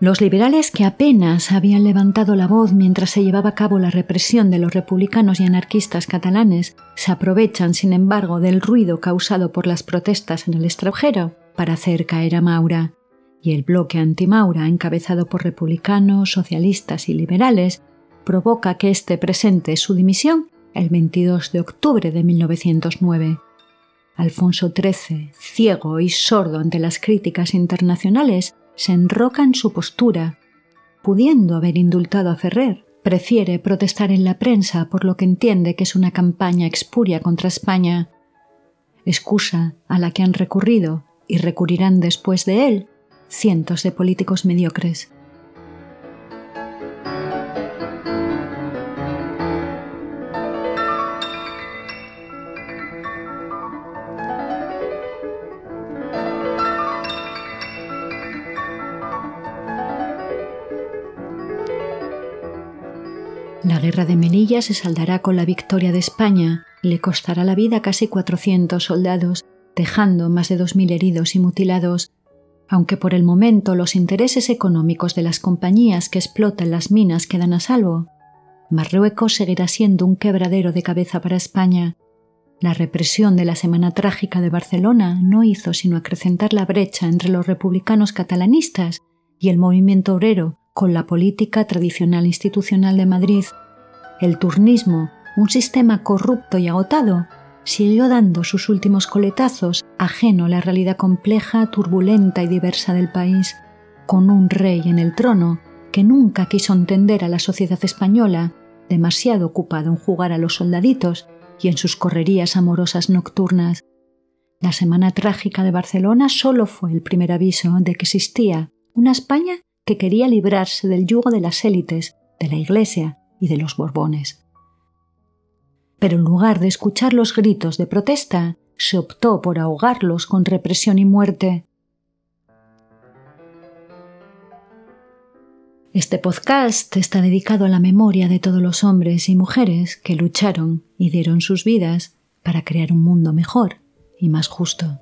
Speaker 1: Los liberales que apenas habían levantado la voz mientras se llevaba a cabo la represión de los republicanos y anarquistas catalanes se aprovechan, sin embargo, del ruido causado por las protestas en el extranjero para hacer caer a Maura, y el bloque anti-Maura, encabezado por republicanos, socialistas y liberales, provoca que éste presente su dimisión el 22 de octubre de 1909. Alfonso XIII, ciego y sordo ante las críticas internacionales, se enroca en su postura. Pudiendo haber indultado a Ferrer, prefiere protestar en la prensa por lo que entiende que es una campaña expuria contra España, excusa a la que han recurrido y recurrirán después de él cientos de políticos mediocres. La guerra de Melilla se saldará con la victoria de España, le costará la vida a casi 400 soldados dejando más de 2.000 heridos y mutilados, aunque por el momento los intereses económicos de las compañías que explotan las minas quedan a salvo. Marruecos seguirá siendo un quebradero de cabeza para España. La represión de la Semana Trágica de Barcelona no hizo sino acrecentar la brecha entre los republicanos catalanistas y el movimiento obrero con la política tradicional institucional de Madrid. El turnismo, un sistema corrupto y agotado, siguió dando sus últimos coletazos, ajeno a la realidad compleja, turbulenta y diversa del país, con un rey en el trono que nunca quiso entender a la sociedad española, demasiado ocupado en jugar a los soldaditos y en sus correrías amorosas nocturnas. La Semana Trágica de Barcelona solo fue el primer aviso de que existía una España que quería librarse del yugo de las élites, de la Iglesia y de los Borbones pero en lugar de escuchar los gritos de protesta, se optó por ahogarlos con represión y muerte. Este podcast está dedicado a la memoria de todos los hombres y mujeres que lucharon y dieron sus vidas para crear un mundo mejor y más justo.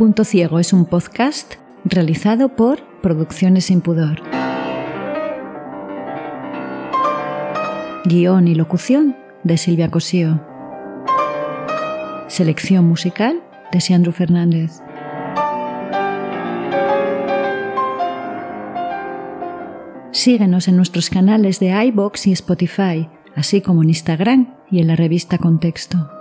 Speaker 1: Punto Ciego es un podcast realizado por Producciones Sin Pudor. Guión y locución de Silvia Cosío. Selección musical de Siandro Fernández. Síguenos en nuestros canales de iBox y Spotify, así como en Instagram y en la revista Contexto.